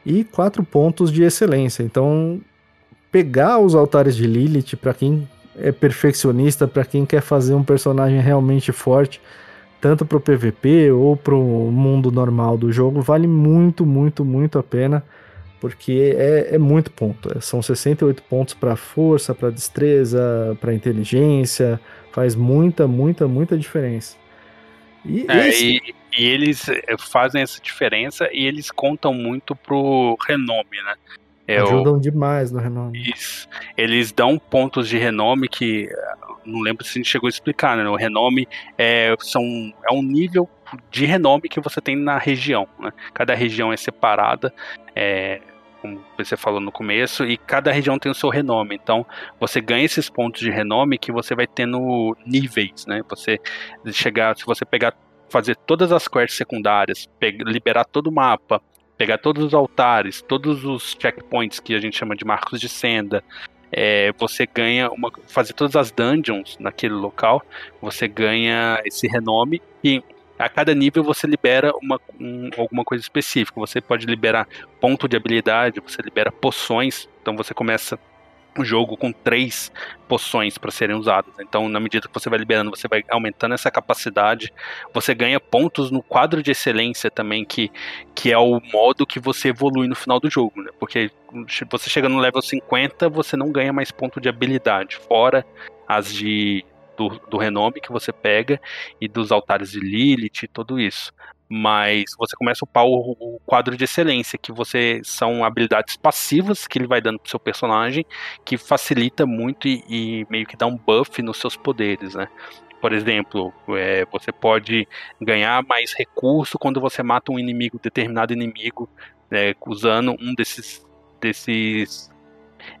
e quatro pontos de excelência. Então, pegar os altares de Lilith para quem é perfeccionista, para quem quer fazer um personagem realmente forte, tanto para o PVP ou para o mundo normal do jogo, vale muito, muito, muito a pena, porque é, é muito ponto. São 68 pontos para força, para destreza, para inteligência, faz muita, muita, muita diferença. E, é, esse... e, e, eles eh, fazem essa diferença e eles contam muito pro renome, né? É Ajudam o... demais no renome. Isso. Eles dão pontos de renome que eh, não lembro se a gente chegou a explicar, né? O renome é, são, é um nível de renome que você tem na região. Né? Cada região é separada. É, como você falou no começo, e cada região tem o seu renome. Então, você ganha esses pontos de renome que você vai tendo níveis, né? Você chegar, se você pegar, fazer todas as quests secundárias, pegar, liberar todo o mapa, pegar todos os altares, todos os checkpoints que a gente chama de marcos de senda, é, você ganha uma, fazer todas as dungeons naquele local, você ganha esse renome e a cada nível você libera uma, um, alguma coisa específica. Você pode liberar ponto de habilidade, você libera poções. Então você começa o jogo com três poções para serem usadas. Então, na medida que você vai liberando, você vai aumentando essa capacidade. Você ganha pontos no quadro de excelência também, que, que é o modo que você evolui no final do jogo, né? Porque você chega no level 50, você não ganha mais ponto de habilidade, fora as de do, do renome que você pega e dos altares de Lilith e tudo isso. Mas você começa a upar o, o, quadro de excelência, que você são habilidades passivas que ele vai dando pro seu personagem, que facilita muito e, e meio que dá um buff nos seus poderes, né? Por exemplo, é, você pode ganhar mais recurso quando você mata um inimigo, determinado inimigo, é, usando um desses, desses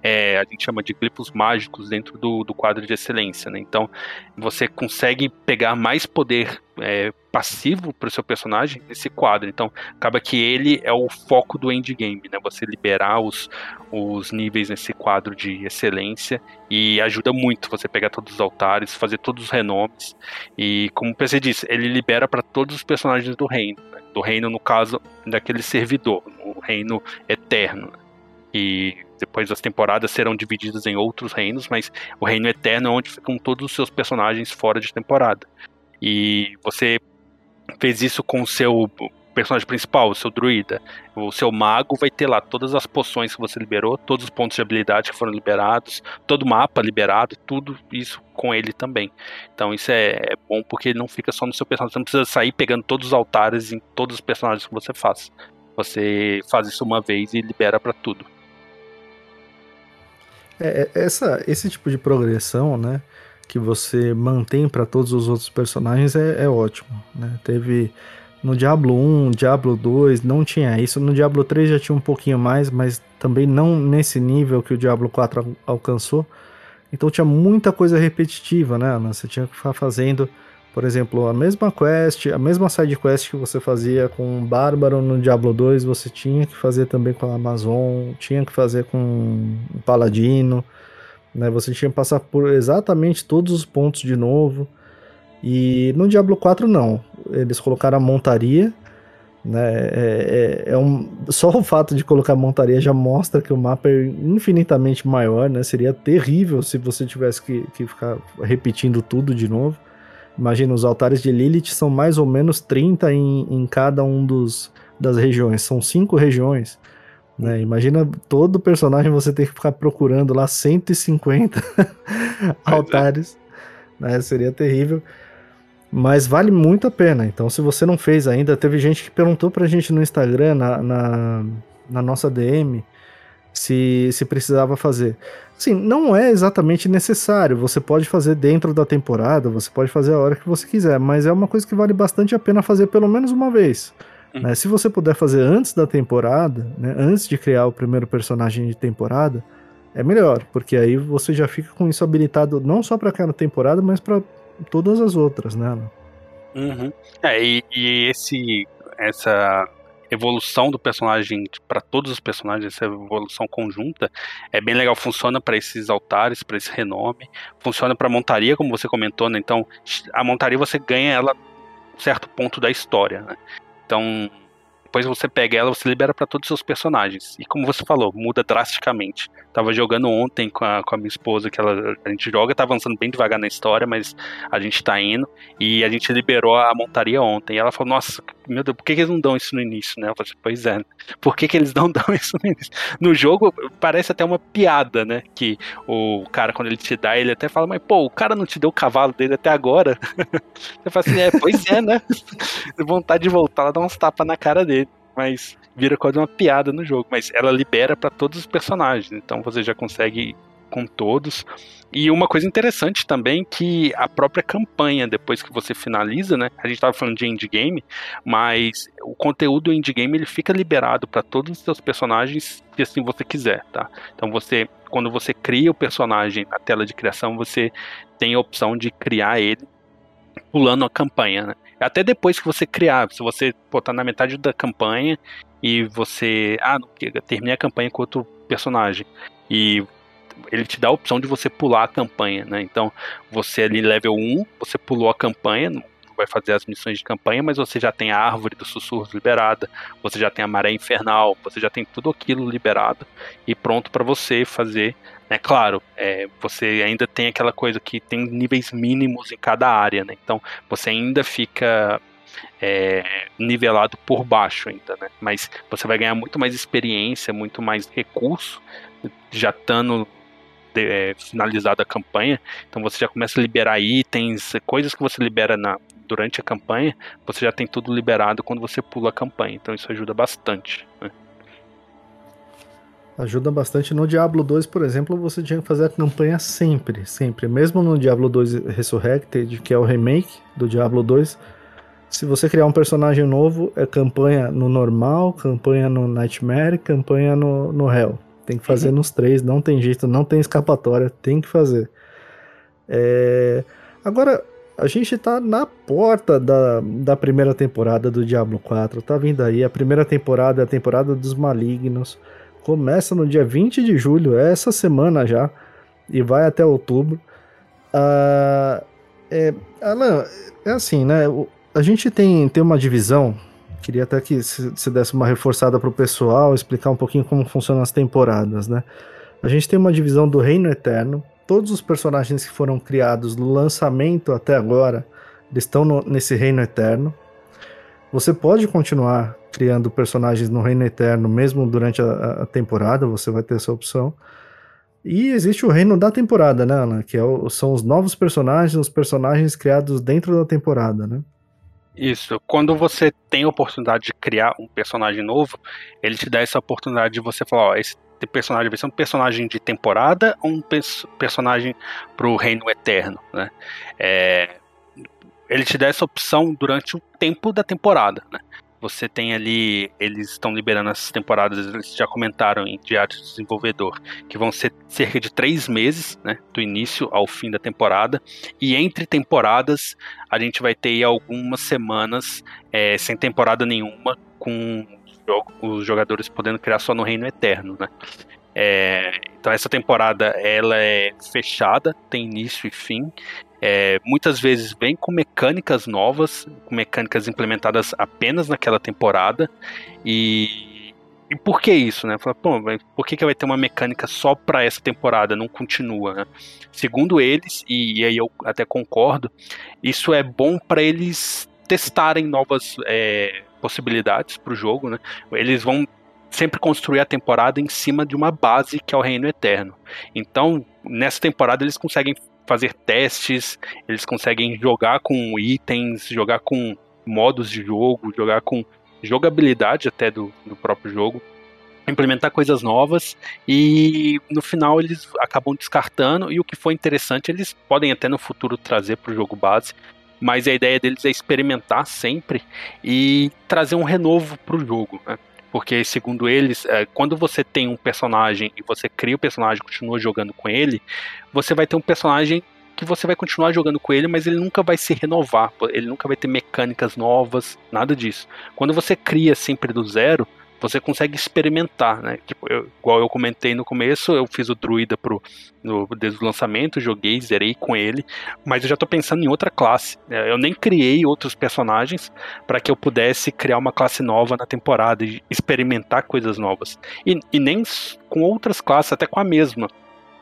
é, a gente chama de glifos mágicos dentro do, do quadro de excelência. Né? Então você consegue pegar mais poder é, passivo para o seu personagem nesse quadro. Então acaba que ele é o foco do endgame, né? Você liberar os, os níveis nesse quadro de excelência e ajuda muito você pegar todos os altares, fazer todos os renomes e como você disse, ele libera para todos os personagens do reino, né? do reino no caso daquele servidor, o reino eterno. Né? E depois as temporadas serão divididas em outros reinos, mas o reino eterno é onde ficam todos os seus personagens fora de temporada. E você fez isso com o seu personagem principal, o seu druida. O seu mago vai ter lá todas as poções que você liberou, todos os pontos de habilidade que foram liberados, todo o mapa liberado, tudo isso com ele também. Então isso é, é bom porque não fica só no seu personagem, você não precisa sair pegando todos os altares em todos os personagens que você faz. Você faz isso uma vez e libera para tudo. É, é, essa, esse tipo de progressão, né, que você mantém para todos os outros personagens é, é, ótimo, né? Teve no Diablo 1, Diablo 2 não tinha isso, no Diablo 3 já tinha um pouquinho mais, mas também não nesse nível que o Diablo 4 alcançou. Então tinha muita coisa repetitiva, né? Você tinha que ficar fazendo por exemplo, a mesma quest, a mesma side quest que você fazia com Bárbaro no Diablo 2, você tinha que fazer também com a Amazon, tinha que fazer com o Paladino. Né? Você tinha que passar por exatamente todos os pontos de novo. E no Diablo 4 não. Eles colocaram a montaria. Né? É, é, é um, só o fato de colocar montaria já mostra que o mapa é infinitamente maior. Né? Seria terrível se você tivesse que, que ficar repetindo tudo de novo. Imagina, os altares de Lilith são mais ou menos 30 em, em cada um dos, das regiões. São cinco regiões. Né? Imagina todo personagem você ter que ficar procurando lá 150 [laughs] é. altares. É. Né? Seria terrível. Mas vale muito a pena. Então, se você não fez ainda, teve gente que perguntou pra gente no Instagram, na, na, na nossa DM, se, se precisava fazer. Sim, não é exatamente necessário. Você pode fazer dentro da temporada, você pode fazer a hora que você quiser, mas é uma coisa que vale bastante a pena fazer pelo menos uma vez. Uhum. Né? Se você puder fazer antes da temporada, né, antes de criar o primeiro personagem de temporada, é melhor, porque aí você já fica com isso habilitado não só para aquela temporada, mas para todas as outras, né? Uhum. É, e, e esse essa evolução do personagem para todos os personagens, essa evolução conjunta, é bem legal. Funciona para esses altares, para esse renome, funciona para montaria, como você comentou, né? Então, a montaria você ganha ela certo ponto da história, né? Então, depois você pega ela, você libera para todos os seus personagens. E como você falou, muda drasticamente. Tava jogando ontem com a, com a minha esposa, que ela, a gente joga, tá avançando bem devagar na história, mas a gente tá indo. E a gente liberou a montaria ontem. E ela falou, nossa, meu Deus, por que, que eles não dão isso no início, né? Eu falei, pois é, por que, que eles não [laughs] dão isso no início? No jogo, parece até uma piada, né? Que o cara, quando ele te dá, ele até fala, mas pô, o cara não te deu o cavalo dele até agora. [laughs] Você fala assim, é, pois é, né? [laughs] Vontade de voltar, ela dá uns tapas na cara dele mas vira quase uma piada no jogo. Mas ela libera para todos os personagens, então você já consegue com todos. E uma coisa interessante também que a própria campanha, depois que você finaliza, né? A gente estava falando de endgame, mas o conteúdo endgame ele fica liberado para todos os seus personagens se assim você quiser, tá? Então você, quando você cria o personagem na tela de criação, você tem a opção de criar ele pulando a campanha, né? Até depois que você criar, se você botar na metade da campanha e você. Ah, não, terminei a campanha com outro personagem. E ele te dá a opção de você pular a campanha, né? Então, você ali, level 1, você pulou a campanha, vai fazer as missões de campanha, mas você já tem a árvore dos sussurros liberada, você já tem a maré infernal, você já tem tudo aquilo liberado e pronto para você fazer né? Claro, é, você ainda tem aquela coisa que tem níveis mínimos em cada área, né? Então você ainda fica é, nivelado por baixo ainda, né? Mas você vai ganhar muito mais experiência, muito mais recurso, já estando é, finalizada a campanha. Então você já começa a liberar itens, coisas que você libera na, durante a campanha, você já tem tudo liberado quando você pula a campanha. Então isso ajuda bastante. Né? Ajuda bastante. No Diablo 2, por exemplo, você tinha que fazer a campanha sempre, sempre. Mesmo no Diablo 2 Resurrected, que é o remake do Diablo 2, se você criar um personagem novo, é campanha no normal, campanha no Nightmare, campanha no, no Hell. Tem que fazer uhum. nos três, não tem jeito, não tem escapatória, tem que fazer. É... Agora, a gente tá na porta da, da primeira temporada do Diablo 4, tá vindo aí. A primeira temporada é a temporada dos malignos. Começa no dia 20 de julho, é essa semana já, e vai até outubro. Ah, é, Alan, é assim, né? A gente tem, tem uma divisão. Queria até que se desse uma reforçada para o pessoal, explicar um pouquinho como funcionam as temporadas, né? A gente tem uma divisão do Reino Eterno. Todos os personagens que foram criados no lançamento até agora, eles estão no, nesse Reino Eterno. Você pode continuar criando personagens no Reino Eterno, mesmo durante a, a, temporada, você vai ter essa opção. E existe o reino da temporada, né, Alan? Que é o, são os novos personagens, os personagens criados dentro da temporada, né? Isso. Quando você tem a oportunidade de criar um personagem novo, ele te dá essa oportunidade de você falar, ó, esse personagem vai ser um personagem de temporada ou um personagem pro reino eterno, né? É, ele te dá essa opção durante o tempo da temporada, né? Você tem ali, eles estão liberando essas temporadas, eles já comentaram em Diário do Desenvolvedor, que vão ser cerca de três meses, né, do início ao fim da temporada. E entre temporadas, a gente vai ter algumas semanas é, sem temporada nenhuma, com os jogadores podendo criar só no Reino Eterno, né. É, Então essa temporada ela é fechada, tem início e fim. É, muitas vezes vem com mecânicas novas, com mecânicas implementadas apenas naquela temporada. E, e por que isso, né? Fala, Pô, por que, que vai ter uma mecânica só para essa temporada? Não continua, né? Segundo eles, e, e, aí eu até concordo, isso é bom para eles testarem novas é, possibilidades para o jogo, né? Eles vão sempre construir a temporada em cima de uma base que é o Reino Eterno. Então, nessa temporada eles conseguem fazer testes, eles conseguem jogar com itens, jogar com modos de jogo, jogar com jogabilidade até do, do próprio jogo, implementar coisas novas e no final eles acabam descartando e o que foi interessante eles podem até no futuro trazer para o jogo base, mas a ideia deles é experimentar sempre e trazer um renovo para o jogo, né? Porque, segundo eles, é, quando você tem um personagem e você cria o personagem e continua jogando com ele, você vai ter um personagem que você vai continuar jogando com ele, mas ele nunca vai se renovar, ele nunca vai ter mecânicas novas, nada disso. Quando você cria sempre do zero, você consegue experimentar, né? Tipo, eu, igual eu comentei no começo, eu fiz o druida pro, no, desde o lançamento, joguei, zerei com ele, mas eu já tô pensando em outra classe. Né? Eu nem criei outros personagens para que eu pudesse criar uma classe nova na temporada e experimentar coisas novas. E, e nem com outras classes, até com a mesma.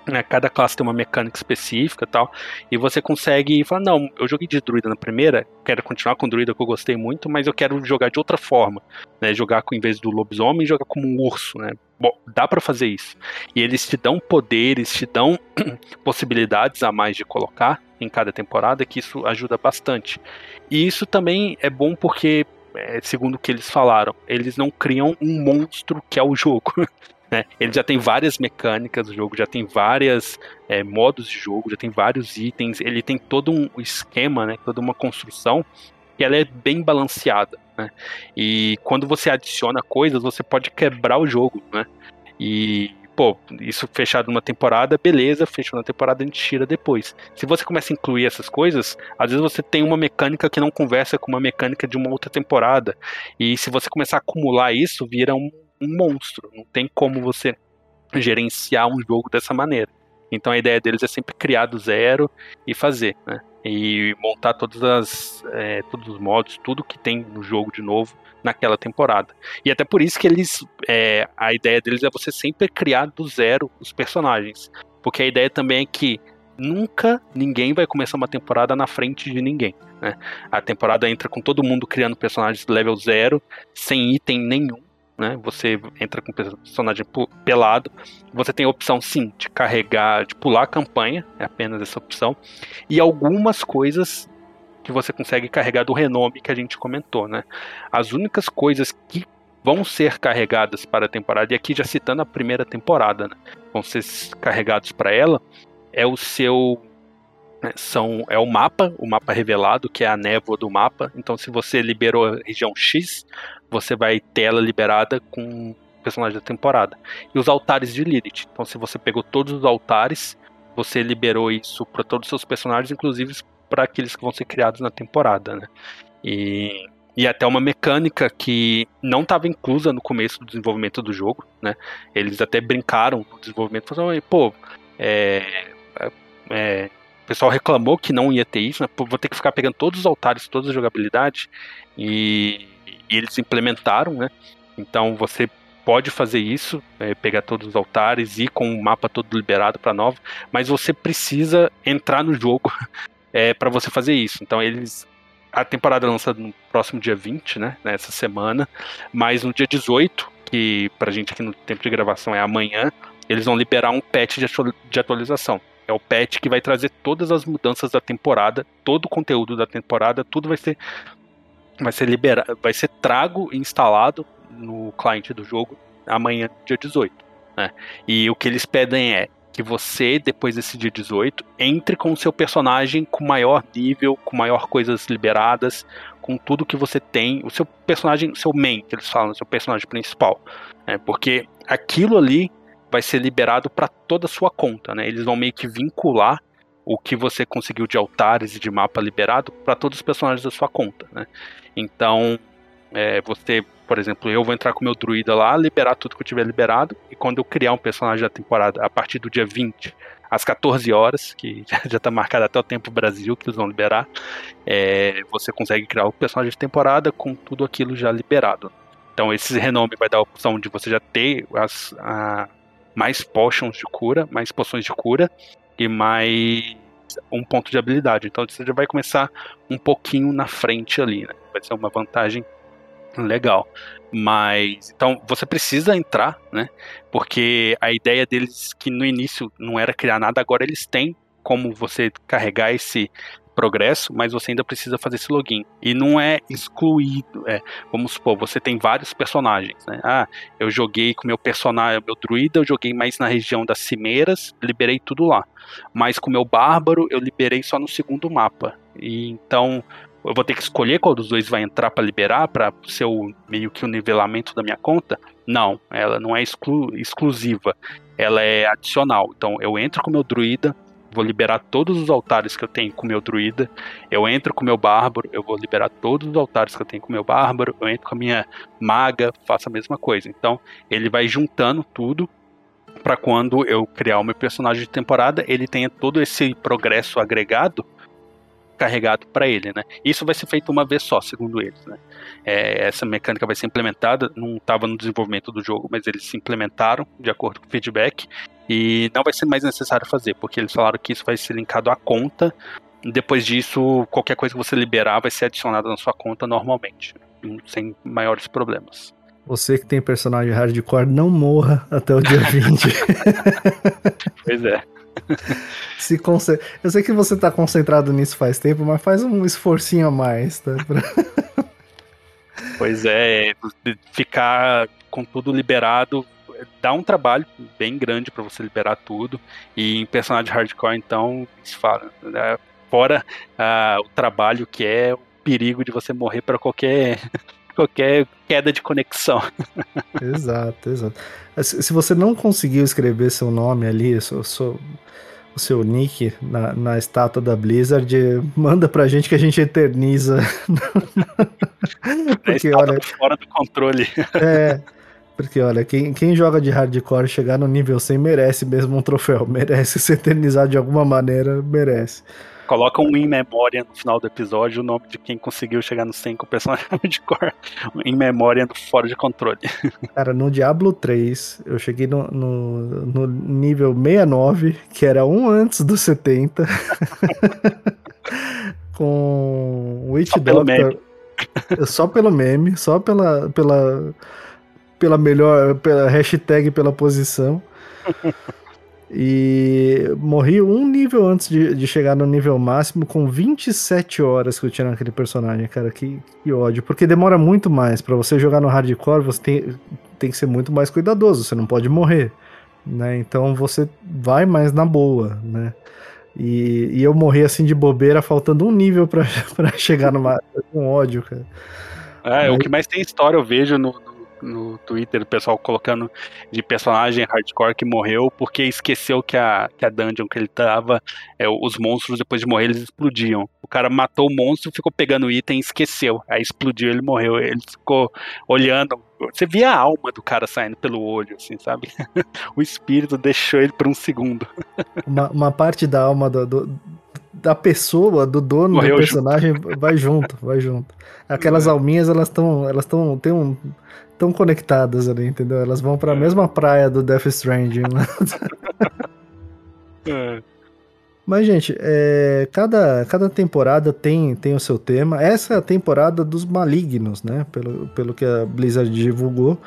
Né, cada classe tem uma mecânica específica e tal, e você consegue falar, não, eu joguei de druida na primeira, quero continuar com druida que eu gostei muito, mas eu quero jogar de outra forma, né, jogar com, em vez do lobisomem, jogar como um urso, né, Bom, dá para fazer isso. E eles te dão poderes, te dão [clears throat] possibilidades a mais de colocar em cada temporada, que isso ajuda bastante. E isso também é bom porque, é, segundo o que eles falaram, eles não criam um monstro que é o jogo. [laughs] Né? Ele já tem várias mecânicas do jogo, já tem vários é, modos de jogo, já tem vários itens, ele tem todo um esquema, né, toda uma construção que ela é bem balanceada. Né? E quando você adiciona coisas, você pode quebrar o jogo. Né? E, pô, isso fechado numa temporada, beleza, fechou na temporada, a gente tira depois. Se você começa a incluir essas coisas, às vezes você tem uma mecânica que não conversa com uma mecânica de uma outra temporada. E se você começar a acumular isso, vira um um monstro. Não tem como você gerenciar um jogo dessa maneira. Então a ideia deles é sempre criar do zero e fazer, né? E montar todas as, é, todos os modos, tudo que tem no jogo de novo naquela temporada. E até por isso que eles. É, a ideia deles é você sempre criar do zero os personagens. Porque a ideia também é que nunca ninguém vai começar uma temporada na frente de ninguém. Né? A temporada entra com todo mundo criando personagens level zero, sem item nenhum né? Você entra com o personagem pelado. Você tem a opção, sim, de carregar, de pular a campanha, é apenas essa opção. E algumas coisas que você consegue carregar do renome que a gente comentou, né? As únicas coisas que vão ser carregadas para a temporada, e aqui já citando a primeira temporada, né? vão ser carregados para ela, é o seu né, são é o mapa, o mapa revelado, que é a névoa do mapa. Então, se você liberou a região X, você vai ter ela liberada com o personagem da temporada. E os altares de Lilith. Então, se você pegou todos os altares, você liberou isso para todos os seus personagens, inclusive para aqueles que vão ser criados na temporada, né? E, e até uma mecânica que não estava inclusa no começo do desenvolvimento do jogo, né? Eles até brincaram no desenvolvimento, falaram, pô, é, é, o pessoal reclamou que não ia ter isso, né? vou ter que ficar pegando todos os altares, toda a jogabilidade, e, e eles implementaram, né? Então você pode fazer isso, é, pegar todos os altares e com o mapa todo liberado para nova, mas você precisa entrar no jogo [laughs] é, para você fazer isso. Então eles a temporada lança no próximo dia 20, né, nessa semana, mas no dia 18, que pra gente aqui no tempo de gravação é amanhã, eles vão liberar um patch de atualização. É o patch que vai trazer todas as mudanças da temporada, todo o conteúdo da temporada, tudo vai ser vai ser liberado, vai ser trago e instalado no cliente do jogo amanhã, dia 18. Né? E o que eles pedem é que você, depois desse dia 18, entre com o seu personagem com maior nível, com maior coisas liberadas, com tudo que você tem, o seu personagem, seu main, que eles falam, seu personagem principal. Né? Porque aquilo ali vai ser liberado para toda a sua conta, né? Eles vão meio que vincular o que você conseguiu de altares e de mapa liberado para todos os personagens da sua conta, né? Então, É, você, por exemplo, eu vou entrar com meu druida lá, liberar tudo que eu tiver liberado, e quando eu criar um personagem da temporada a partir do dia 20, às 14 horas, que [laughs] já está marcado até o tempo Brasil que eles vão liberar, é, você consegue criar o personagem de temporada com tudo aquilo já liberado. Então esse renome vai dar a opção de você já ter as, a, mais potions de cura, mais poções de cura e mais um ponto de habilidade. Então você já vai começar um pouquinho na frente ali, né? Vai ser uma vantagem legal. Mas então você precisa entrar, né? Porque a ideia deles que no início não era criar nada, agora eles têm como você carregar esse progresso, mas você ainda precisa fazer esse login. E não é excluído. É, vamos supor, você tem vários personagens, né? Ah, eu joguei com meu personagem, meu druida, eu joguei mais na região das cimeiras, liberei tudo lá. Mas com meu bárbaro, eu liberei só no segundo mapa. E então eu vou ter que escolher qual dos dois vai entrar para liberar, para ser o, meio que o nivelamento da minha conta? Não, ela não é exclu exclusiva, ela é adicional. Então eu entro com meu druida, vou liberar todos os altares que eu tenho com meu druida. Eu entro com meu bárbaro, eu vou liberar todos os altares que eu tenho com meu bárbaro. Eu entro com a minha maga, faço a mesma coisa. Então, ele vai juntando tudo para quando eu criar o meu personagem de temporada, ele tenha todo esse progresso agregado carregado para ele, né? Isso vai ser feito uma vez só, segundo eles, né? É, essa mecânica vai ser implementada, não estava no desenvolvimento do jogo, mas eles se implementaram de acordo com o feedback e não vai ser mais necessário fazer, porque eles falaram que isso vai ser linkado à conta. Depois disso, qualquer coisa que você liberar vai ser adicionada na sua conta normalmente, sem maiores problemas. Você que tem personagem hardcore, não morra até o dia 20. [laughs] pois é. [laughs] Se conce... Eu sei que você está concentrado nisso faz tempo, mas faz um esforcinho a mais, tá? [laughs] Pois é, ficar com tudo liberado dá um trabalho bem grande para você liberar tudo. E em personagem hardcore, então, né? fora uh, o trabalho que é o perigo de você morrer para qualquer qualquer queda de conexão. [laughs] exato, exato. Se você não conseguiu escrever seu nome ali, seu, seu, o seu nick na, na estátua da Blizzard, manda pra gente que a gente eterniza. [laughs] porque, olha, fora do controle. É, porque olha, quem, quem joga de hardcore chegar no nível 100 merece mesmo um troféu, merece se eternizar de alguma maneira, merece. Coloca um in memória no final do episódio, o nome de quem conseguiu chegar no 100 com o personagem [laughs] de cor. In memória fora de controle. [laughs] Cara, no Diablo 3, eu cheguei no, no, no nível 69, que era um antes do 70. [laughs] com Witch só Doctor. Pelo só pelo meme, só pela, pela, pela melhor, pela hashtag, pela posição. E morri um nível antes de, de chegar no nível máximo, com 27 horas que eu tinha naquele personagem, cara. Que, que ódio. Porque demora muito mais. para você jogar no hardcore, você tem, tem que ser muito mais cuidadoso. Você não pode morrer. Né? Então você vai mais na boa, né? E, e eu morri assim de bobeira, faltando um nível para [laughs] chegar numa. com ódio, cara. É, Aí... o que mais tem história eu vejo no, no Twitter, o pessoal colocando de personagem hardcore que morreu porque esqueceu que a, que a dungeon que ele tava, é, os monstros depois de morrer eles explodiam. O cara matou o monstro, ficou pegando o item e esqueceu. Aí explodiu, ele morreu. Ele ficou olhando. Você via a alma do cara saindo pelo olho, assim, sabe? [laughs] o espírito deixou ele por um segundo. uma, uma parte da alma do, do da pessoa, do dono Morreu do personagem, junto. vai junto, vai junto. Aquelas é. alminhas, elas estão, elas estão, tem um, tão conectadas ali, entendeu? Elas vão para a é. mesma praia do Death Stranding. Né? [laughs] é. Mas, gente, é, cada, cada temporada tem, tem o seu tema. Essa é a temporada dos malignos, né? Pelo, pelo que a Blizzard divulgou.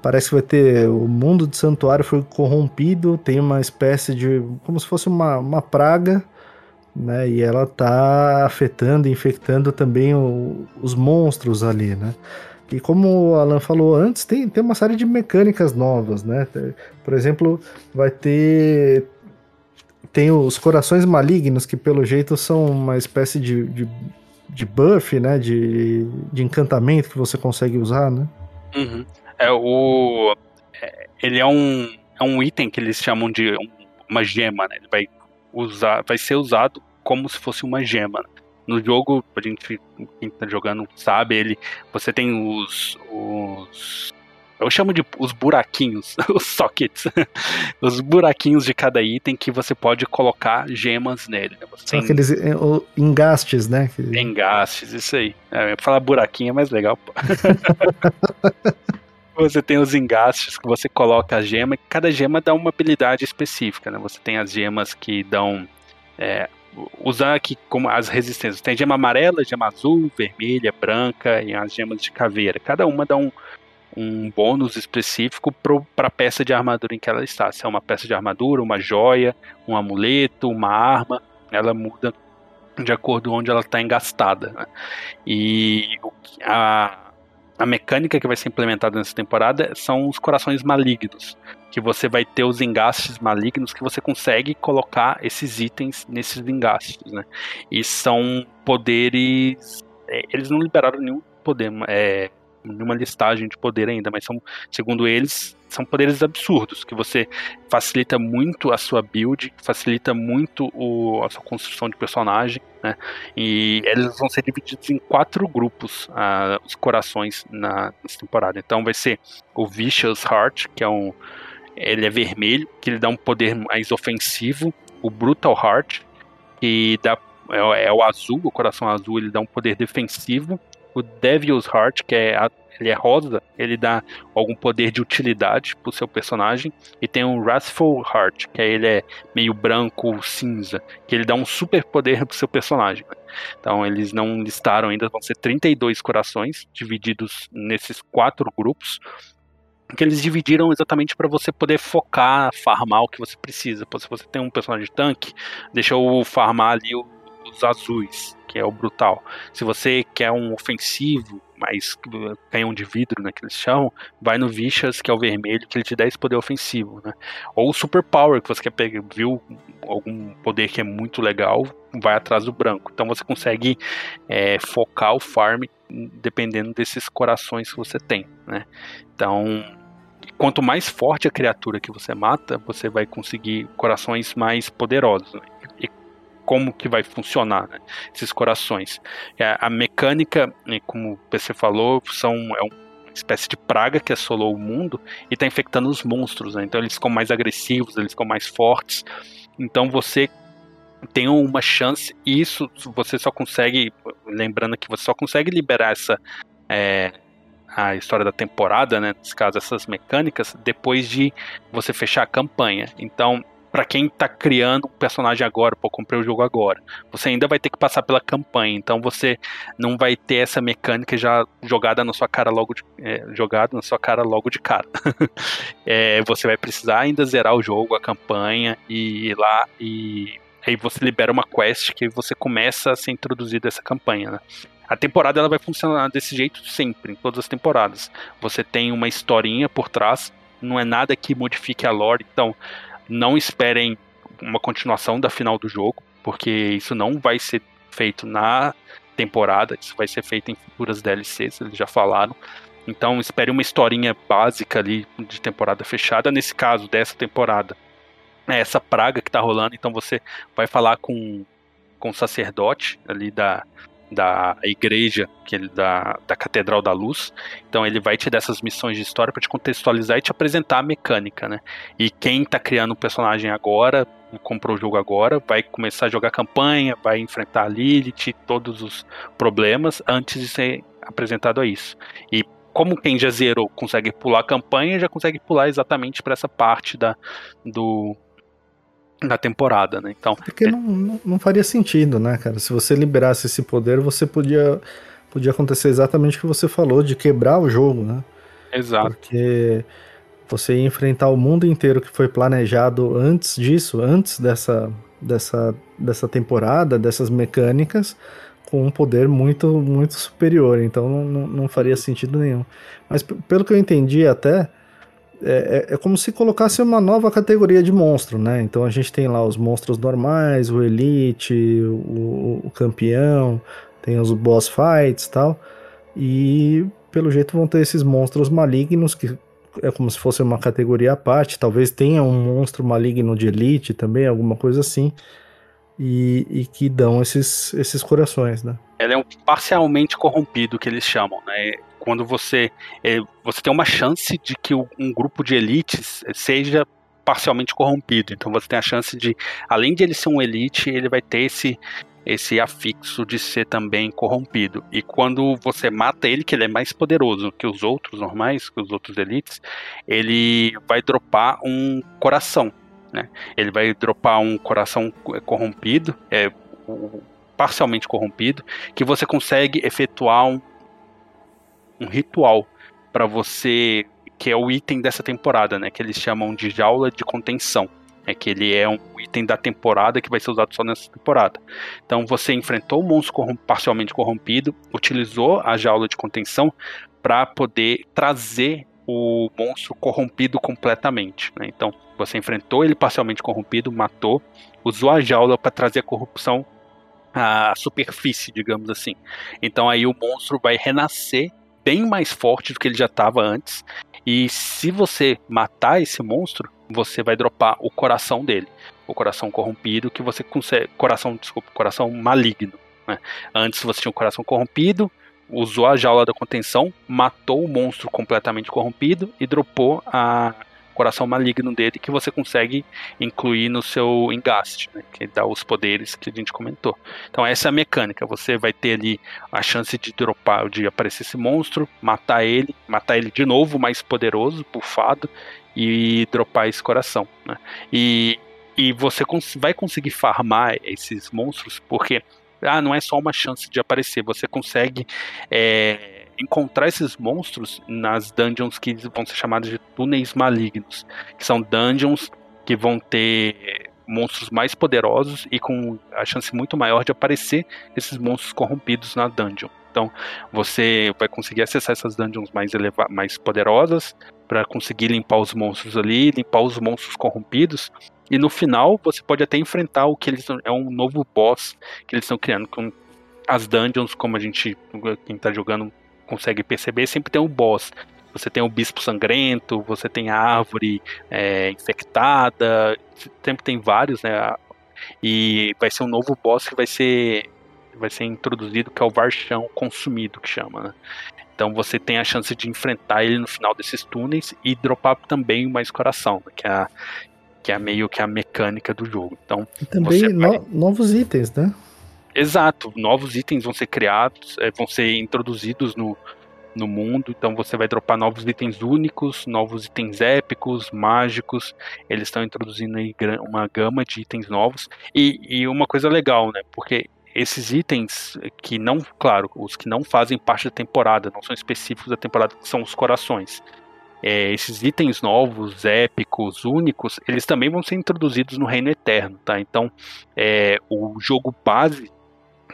Parece que vai ter. O mundo do santuário foi corrompido, tem uma espécie de. como se fosse uma, uma praga, né? E ela tá afetando, infectando também o, os monstros ali, né? E como o Alan falou antes, tem, tem uma série de mecânicas novas, né? Por exemplo, vai ter. Tem os corações malignos, que pelo jeito são uma espécie de, de, de buff, né? De, de encantamento que você consegue usar, né? Uhum. É, o, é, ele é um, é um item que eles chamam de uma gema, né? Ele vai, usar, vai ser usado como se fosse uma gema. No jogo, a gente, quem tá jogando sabe, ele, você tem os, os eu chamo de os buraquinhos, [laughs] os sockets. [laughs] os buraquinhos de cada item que você pode colocar gemas nele. Né? São tem... aqueles eh, engastes, né? Engastes, isso aí. É, falar buraquinho é mais legal. [laughs] você tem os engastes que você coloca a gema, e cada gema dá uma habilidade específica, né? Você tem as gemas que dão. É, usar aqui como as resistências. Tem gema amarela, gema azul, vermelha, branca e as gemas de caveira. Cada uma dá um, um bônus específico para a peça de armadura em que ela está. Se é uma peça de armadura, uma joia, um amuleto, uma arma, ela muda de acordo onde ela está engastada. Né? E a, a mecânica que vai ser implementada nessa temporada são os corações malignos, que você vai ter os engastes malignos que você consegue colocar esses itens nesses engastes, né? E são poderes. É, eles não liberaram nenhum poder. É, nenhuma listagem de poder ainda, mas são, segundo eles, são poderes absurdos, que você facilita muito a sua build, facilita muito o, a sua construção de personagem, né? E eles vão ser divididos em quatro grupos, uh, os corações na, nessa temporada. Então vai ser o Vicious Heart, que é um. Ele é vermelho, que ele dá um poder mais ofensivo. O Brutal Heart, que dá, é, é o azul, o coração azul, ele dá um poder defensivo o Devil's Heart, que é a, ele é rosa, ele dá algum poder de utilidade pro seu personagem. E tem o Wrathful Heart, que é, ele é meio branco, cinza, que ele dá um super poder pro seu personagem. Então eles não listaram ainda, vão ser 32 corações divididos nesses quatro grupos que eles dividiram exatamente para você poder focar, farmar o que você precisa. Se você tem um personagem de tanque, deixa eu farmar ali os azuis que é o brutal. Se você quer um ofensivo, mais canhão de vidro, né, que eles chamam, vai no Vicious, que é o vermelho, que ele te dá esse poder ofensivo, né? Ou o Super Power, que você quer pegar, viu algum poder que é muito legal, vai atrás do branco. Então você consegue é, focar o farm dependendo desses corações que você tem, né? Então, quanto mais forte a criatura que você mata, você vai conseguir corações mais poderosos. Né? como que vai funcionar né, esses corações. É, a mecânica, né, como você falou, são, é uma espécie de praga que assolou o mundo e está infectando os monstros. Né? Então eles ficam mais agressivos, eles ficam mais fortes. Então você tem uma chance, e isso você só consegue, lembrando que você só consegue liberar essa. É, a história da temporada, né? Nesse caso, essas mecânicas, depois de você fechar a campanha. Então, para quem tá criando um personagem agora, pô, comprei o jogo agora. Você ainda vai ter que passar pela campanha, então você não vai ter essa mecânica já jogada na sua cara logo de, é, jogada na sua cara logo de cara. [laughs] é, você vai precisar ainda zerar o jogo, a campanha e ir lá e aí você libera uma quest que você começa a ser introduzido essa campanha, né? A temporada ela vai funcionar desse jeito sempre, em todas as temporadas. Você tem uma historinha por trás, não é nada que modifique a lore, então não esperem uma continuação da final do jogo, porque isso não vai ser feito na temporada, isso vai ser feito em futuras DLCs, eles já falaram. Então espere uma historinha básica ali de temporada fechada. Nesse caso, dessa temporada, é essa praga que tá rolando, então você vai falar com, com o sacerdote ali da, da igreja, que ele, da, da Catedral da Luz. Então ele vai te dar essas missões de história para te contextualizar e te apresentar a mecânica, né? E quem tá criando um personagem agora, comprou o jogo agora, vai começar a jogar campanha, vai enfrentar a Lilith, todos os problemas antes de ser apresentado a isso. E como quem já zerou consegue pular a campanha, já consegue pular exatamente para essa parte da, do, na temporada, né? Então, porque é... não, não, faria sentido, né, cara? Se você liberasse esse poder, você podia podia acontecer exatamente o que você falou de quebrar o jogo, né? Exato. Porque você ia enfrentar o mundo inteiro que foi planejado antes disso, antes dessa dessa dessa temporada, dessas mecânicas com um poder muito muito superior, então não, não faria sentido nenhum. Mas pelo que eu entendi até, é, é, é, como se colocasse uma nova categoria de monstro, né? Então a gente tem lá os monstros normais, o Elite, o, o campeão, tem os boss fights e tal. E pelo jeito vão ter esses monstros malignos que é como se fosse uma categoria à parte. Talvez tenha um monstro maligno de Elite também, alguma coisa assim. e, e, que dão esses, esses corações, né? Ela é um parcialmente corrompido que eles chamam, né? Quando você é, você tem uma chance de que um grupo de elites seja parcialmente corrompido. Então você tem a chance de, além de ele ser um elite, ele vai ter esse esse afixo de ser também corrompido. E quando você mata ele, que ele é mais poderoso que os outros normais, que os outros elites, ele vai dropar um coração. Né? Ele vai dropar um coração corrompido, é, parcialmente corrompido, que você consegue efetuar um, um ritual para você, que é o item dessa temporada, né? Que eles chamam de jaula de contenção. É que ele é um item da temporada que vai ser usado só nessa temporada. Então você enfrentou o monstro corrom parcialmente corrompido, utilizou a jaula de contenção para poder trazer o monstro corrompido completamente. Né? Então você enfrentou ele parcialmente corrompido, matou, usou a jaula para trazer a corrupção à superfície, digamos assim. Então aí o monstro vai renascer bem mais forte do que ele já estava antes. E se você matar esse monstro, você vai dropar o coração dele. O coração corrompido que você consegue. Coração, desculpa, coração maligno. Né? Antes você tinha um coração corrompido, usou a jaula da contenção, matou o monstro completamente corrompido e dropou a coração maligno dele que você consegue incluir no seu engaste, né, que dá os poderes que a gente comentou. Então essa é a mecânica, você vai ter ali a chance de dropar, de aparecer esse monstro, matar ele, matar ele de novo mais poderoso, bufado, e dropar esse coração. Né? E, e você cons vai conseguir farmar esses monstros porque ah, não é só uma chance de aparecer, você consegue é, encontrar esses monstros nas dungeons que vão ser chamadas de túneis malignos, que são dungeons que vão ter monstros mais poderosos e com a chance muito maior de aparecer esses monstros corrompidos na dungeon. Então, você vai conseguir acessar essas dungeons mais, mais poderosas para conseguir limpar os monstros ali, limpar os monstros corrompidos. E no final, você pode até enfrentar o que eles é um novo boss que eles estão criando com as dungeons, como a gente quem está jogando consegue perceber, sempre tem um boss. Você tem o bispo sangrento, você tem a árvore é, infectada, sempre tem vários, né? E vai ser um novo boss que vai ser vai ser introduzido, que é o Varchão Consumido, que chama, né? Então você tem a chance de enfrentar ele no final desses túneis e dropar também mais coração, né? que é, a, que é meio que a mecânica do jogo. Então, e também vai... no, novos itens, né? Exato, novos itens vão ser criados, é, vão ser introduzidos no, no mundo, então você vai dropar novos itens únicos, novos itens épicos, mágicos, eles estão introduzindo aí uma gama de itens novos, e, e uma coisa legal, né, porque esses itens que não, claro, os que não fazem parte da temporada, não são específicos da temporada, são os corações. É, esses itens novos, épicos, únicos, eles também vão ser introduzidos no Reino Eterno, tá? Então, é, o jogo base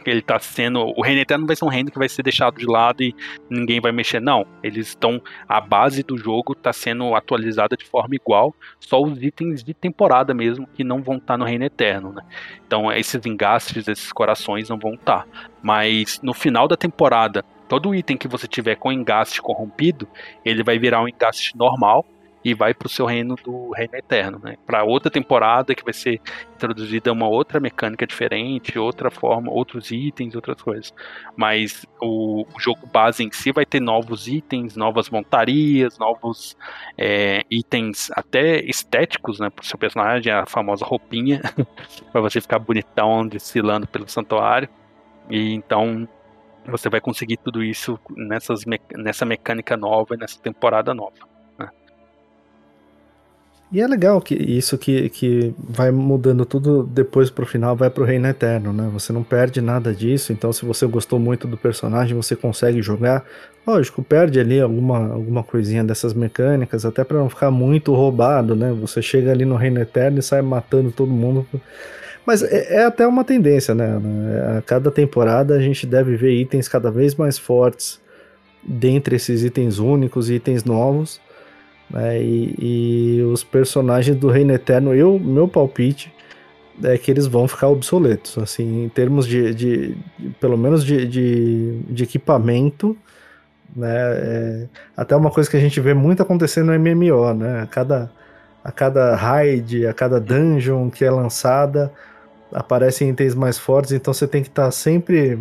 ele tá sendo. O reino eterno vai ser um reino que vai ser deixado de lado e ninguém vai mexer. Não. Eles estão. A base do jogo tá sendo atualizada de forma igual. Só os itens de temporada mesmo que não vão estar tá no reino eterno, né? Então esses engastes, esses corações não vão estar. Tá. Mas no final da temporada, todo item que você tiver com engaste corrompido, ele vai virar um engaste normal e vai para o seu reino do reino eterno, né? Para outra temporada que vai ser introduzida uma outra mecânica diferente, outra forma, outros itens, outras coisas. Mas o, o jogo base em si vai ter novos itens, novas montarias, novos é, itens até estéticos, né? Para o seu personagem, a famosa roupinha [laughs] para você ficar bonitão desfilando pelo santuário. E então você vai conseguir tudo isso nessas, nessa mecânica nova, nessa temporada nova. E é legal que isso que, que vai mudando tudo depois pro final, vai pro Reino Eterno, né? Você não perde nada disso, então se você gostou muito do personagem, você consegue jogar. Lógico, perde ali alguma, alguma coisinha dessas mecânicas, até para não ficar muito roubado, né? Você chega ali no Reino Eterno e sai matando todo mundo. Mas é, é até uma tendência, né? A cada temporada a gente deve ver itens cada vez mais fortes dentre esses itens únicos e itens novos né? E, e, os personagens do Reino Eterno, eu, meu palpite é que eles vão ficar obsoletos, assim, em termos de, de, de pelo menos de, de, de equipamento, né? É, até uma coisa que a gente vê muito acontecendo no MMO, né? A cada, a cada raid, a cada dungeon que é lançada, aparecem itens mais fortes, então você tem que estar tá sempre.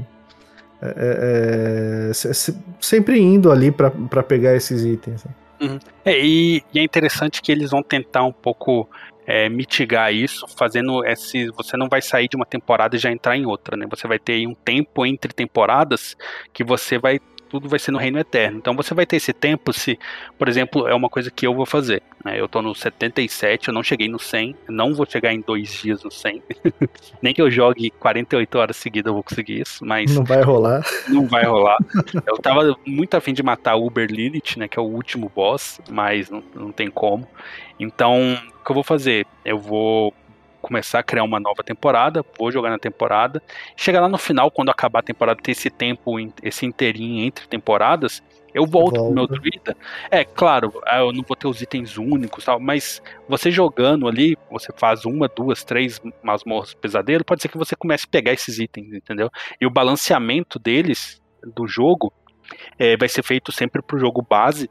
É, é, é sempre indo ali para pegar esses itens. Né? Uhum. É, e, e, é interessante que eles vão tentar um pouco é, mitigar isso, fazendo esse. Você não vai sair de uma temporada e já entrar em outra, né? Você vai ter um tempo entre temporadas que você vai tudo vai ser no reino eterno. Então você vai ter esse tempo se, por exemplo, é uma coisa que eu vou fazer. Né? Eu tô no 77, eu não cheguei no 100, não vou chegar em dois dias no 100. [laughs] Nem que eu jogue 48 horas seguidas eu vou conseguir isso, mas... Não vai rolar. Não vai rolar. eu tava muito afim de matar o Uber Lilith, né, que é o último boss, mas não, não tem como. Então, o que eu vou fazer? Eu vou começar a criar uma nova temporada, vou jogar na temporada. Chegar lá no final, quando acabar a temporada, ter esse tempo, esse inteirinho entre temporadas, eu volto Volta. pro meu druida. É, claro, ah, eu não vou ter os itens únicos tal, mas você jogando ali, você faz uma, duas, três masmorras pesadelo, pode ser que você comece a pegar esses itens, entendeu? E o balanceamento deles, do jogo, é, vai ser feito sempre pro jogo base,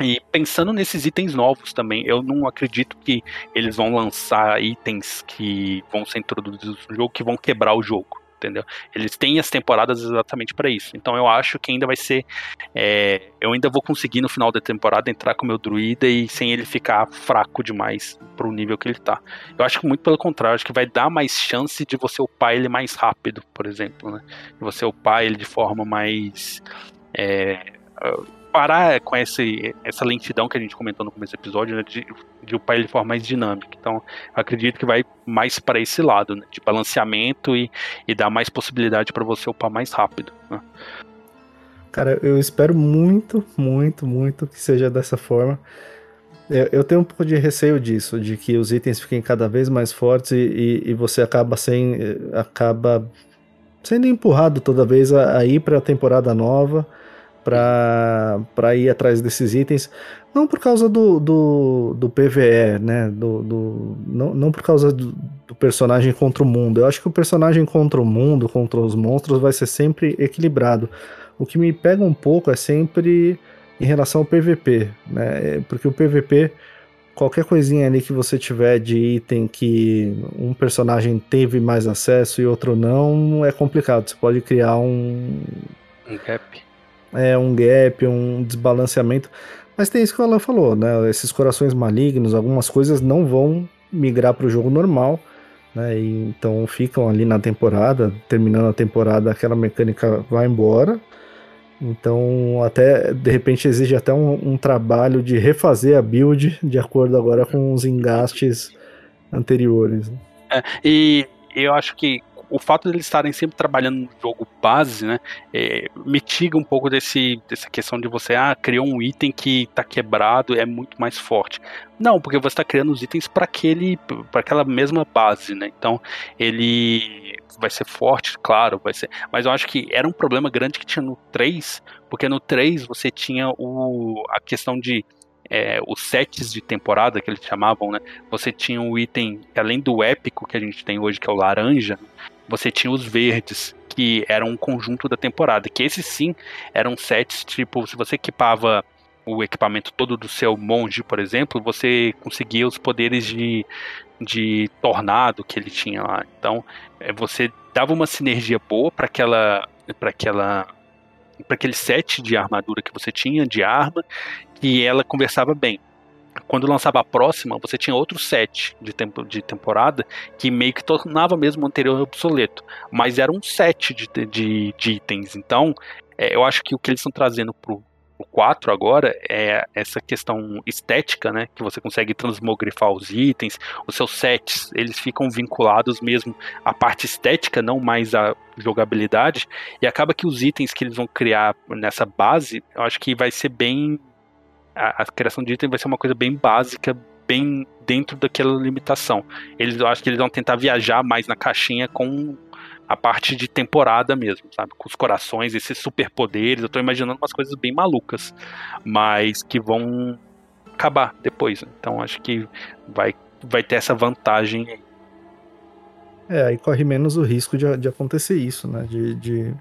e pensando nesses itens novos também, eu não acredito que eles vão lançar itens que vão ser introduzidos no jogo que vão quebrar o jogo, entendeu? Eles têm as temporadas exatamente para isso. Então eu acho que ainda vai ser. É, eu ainda vou conseguir no final da temporada entrar com o meu druida e sem ele ficar fraco demais pro nível que ele tá. Eu acho que muito pelo contrário, acho que vai dar mais chance de você upar ele mais rápido, por exemplo, né? De você upar ele de forma mais. É, parar com esse, essa lentidão que a gente comentou no começo do episódio, né, de, de upar ele de forma mais dinâmica. Então, acredito que vai mais para esse lado, né, de balanceamento e, e dar mais possibilidade para você upar mais rápido. Né. Cara, eu espero muito, muito, muito que seja dessa forma. Eu, eu, tenho um pouco de receio disso, de que os itens fiquem cada vez mais fortes e, e, e você acaba sem, acaba sendo empurrado toda vez a, a ir para a temporada nova para ir atrás desses itens, não por causa do, do, do PVE, né? Do, do, não, não por causa do, do, personagem contra o mundo. Eu acho que o personagem contra o mundo, contra os monstros, vai ser sempre equilibrado. O que me pega um pouco é sempre em relação ao PVP, né? Porque o PVP, qualquer coisinha ali que você tiver de item que um personagem teve mais acesso e outro não, é complicado. Você pode criar um. Um gap é, um gap, um desbalanceamento. Mas tem isso que o Alan falou, né? Esses corações malignos, algumas coisas não vão migrar para o jogo normal, né? E, então ficam ali na temporada, terminando a temporada, aquela mecânica vai embora. Então, até de repente exige até um, um trabalho de refazer a build de acordo agora com os engastes anteriores. É, e eu acho que o fato de eles estarem sempre trabalhando no jogo base, né, é, mitiga um pouco desse, dessa questão de você, ah, criou um item que está quebrado, é muito mais forte. Não, porque você está criando os itens para aquele, para aquela mesma base, né? Então ele vai ser forte, claro, vai ser. Mas eu acho que era um problema grande que tinha no 3, porque no 3 você tinha o, a questão de é, os sets de temporada que eles chamavam, né? Você tinha o item, além do épico que a gente tem hoje, que é o laranja, você tinha os verdes, que eram um conjunto da temporada. Que esses sim eram sets, tipo, se você equipava o equipamento todo do seu monge, por exemplo, você conseguia os poderes de, de tornado que ele tinha lá. Então, é, você dava uma sinergia boa para aquela para aquela para aquele set de armadura que você tinha de arma e ela conversava bem quando lançava a próxima, você tinha outro set de, tempo, de temporada que meio que tornava mesmo o anterior obsoleto. Mas era um set de, de, de itens. Então, é, eu acho que o que eles estão trazendo pro, o 4 agora é essa questão estética, né? Que você consegue transmogrifar os itens, os seus sets, eles ficam vinculados mesmo à parte estética, não mais à jogabilidade. E acaba que os itens que eles vão criar nessa base, eu acho que vai ser bem a, a, criação de item vai ser uma coisa bem básica, bem dentro daquela limitação. Eles, eu acho que eles vão tentar viajar mais na caixinha com a parte de temporada mesmo, sabe? Com os corações, esses superpoderes. Eu tô imaginando umas coisas bem malucas, mas que vão acabar depois. Então acho que vai, vai ter essa vantagem aí. É, aí corre menos o risco de, de acontecer isso, né? De, de,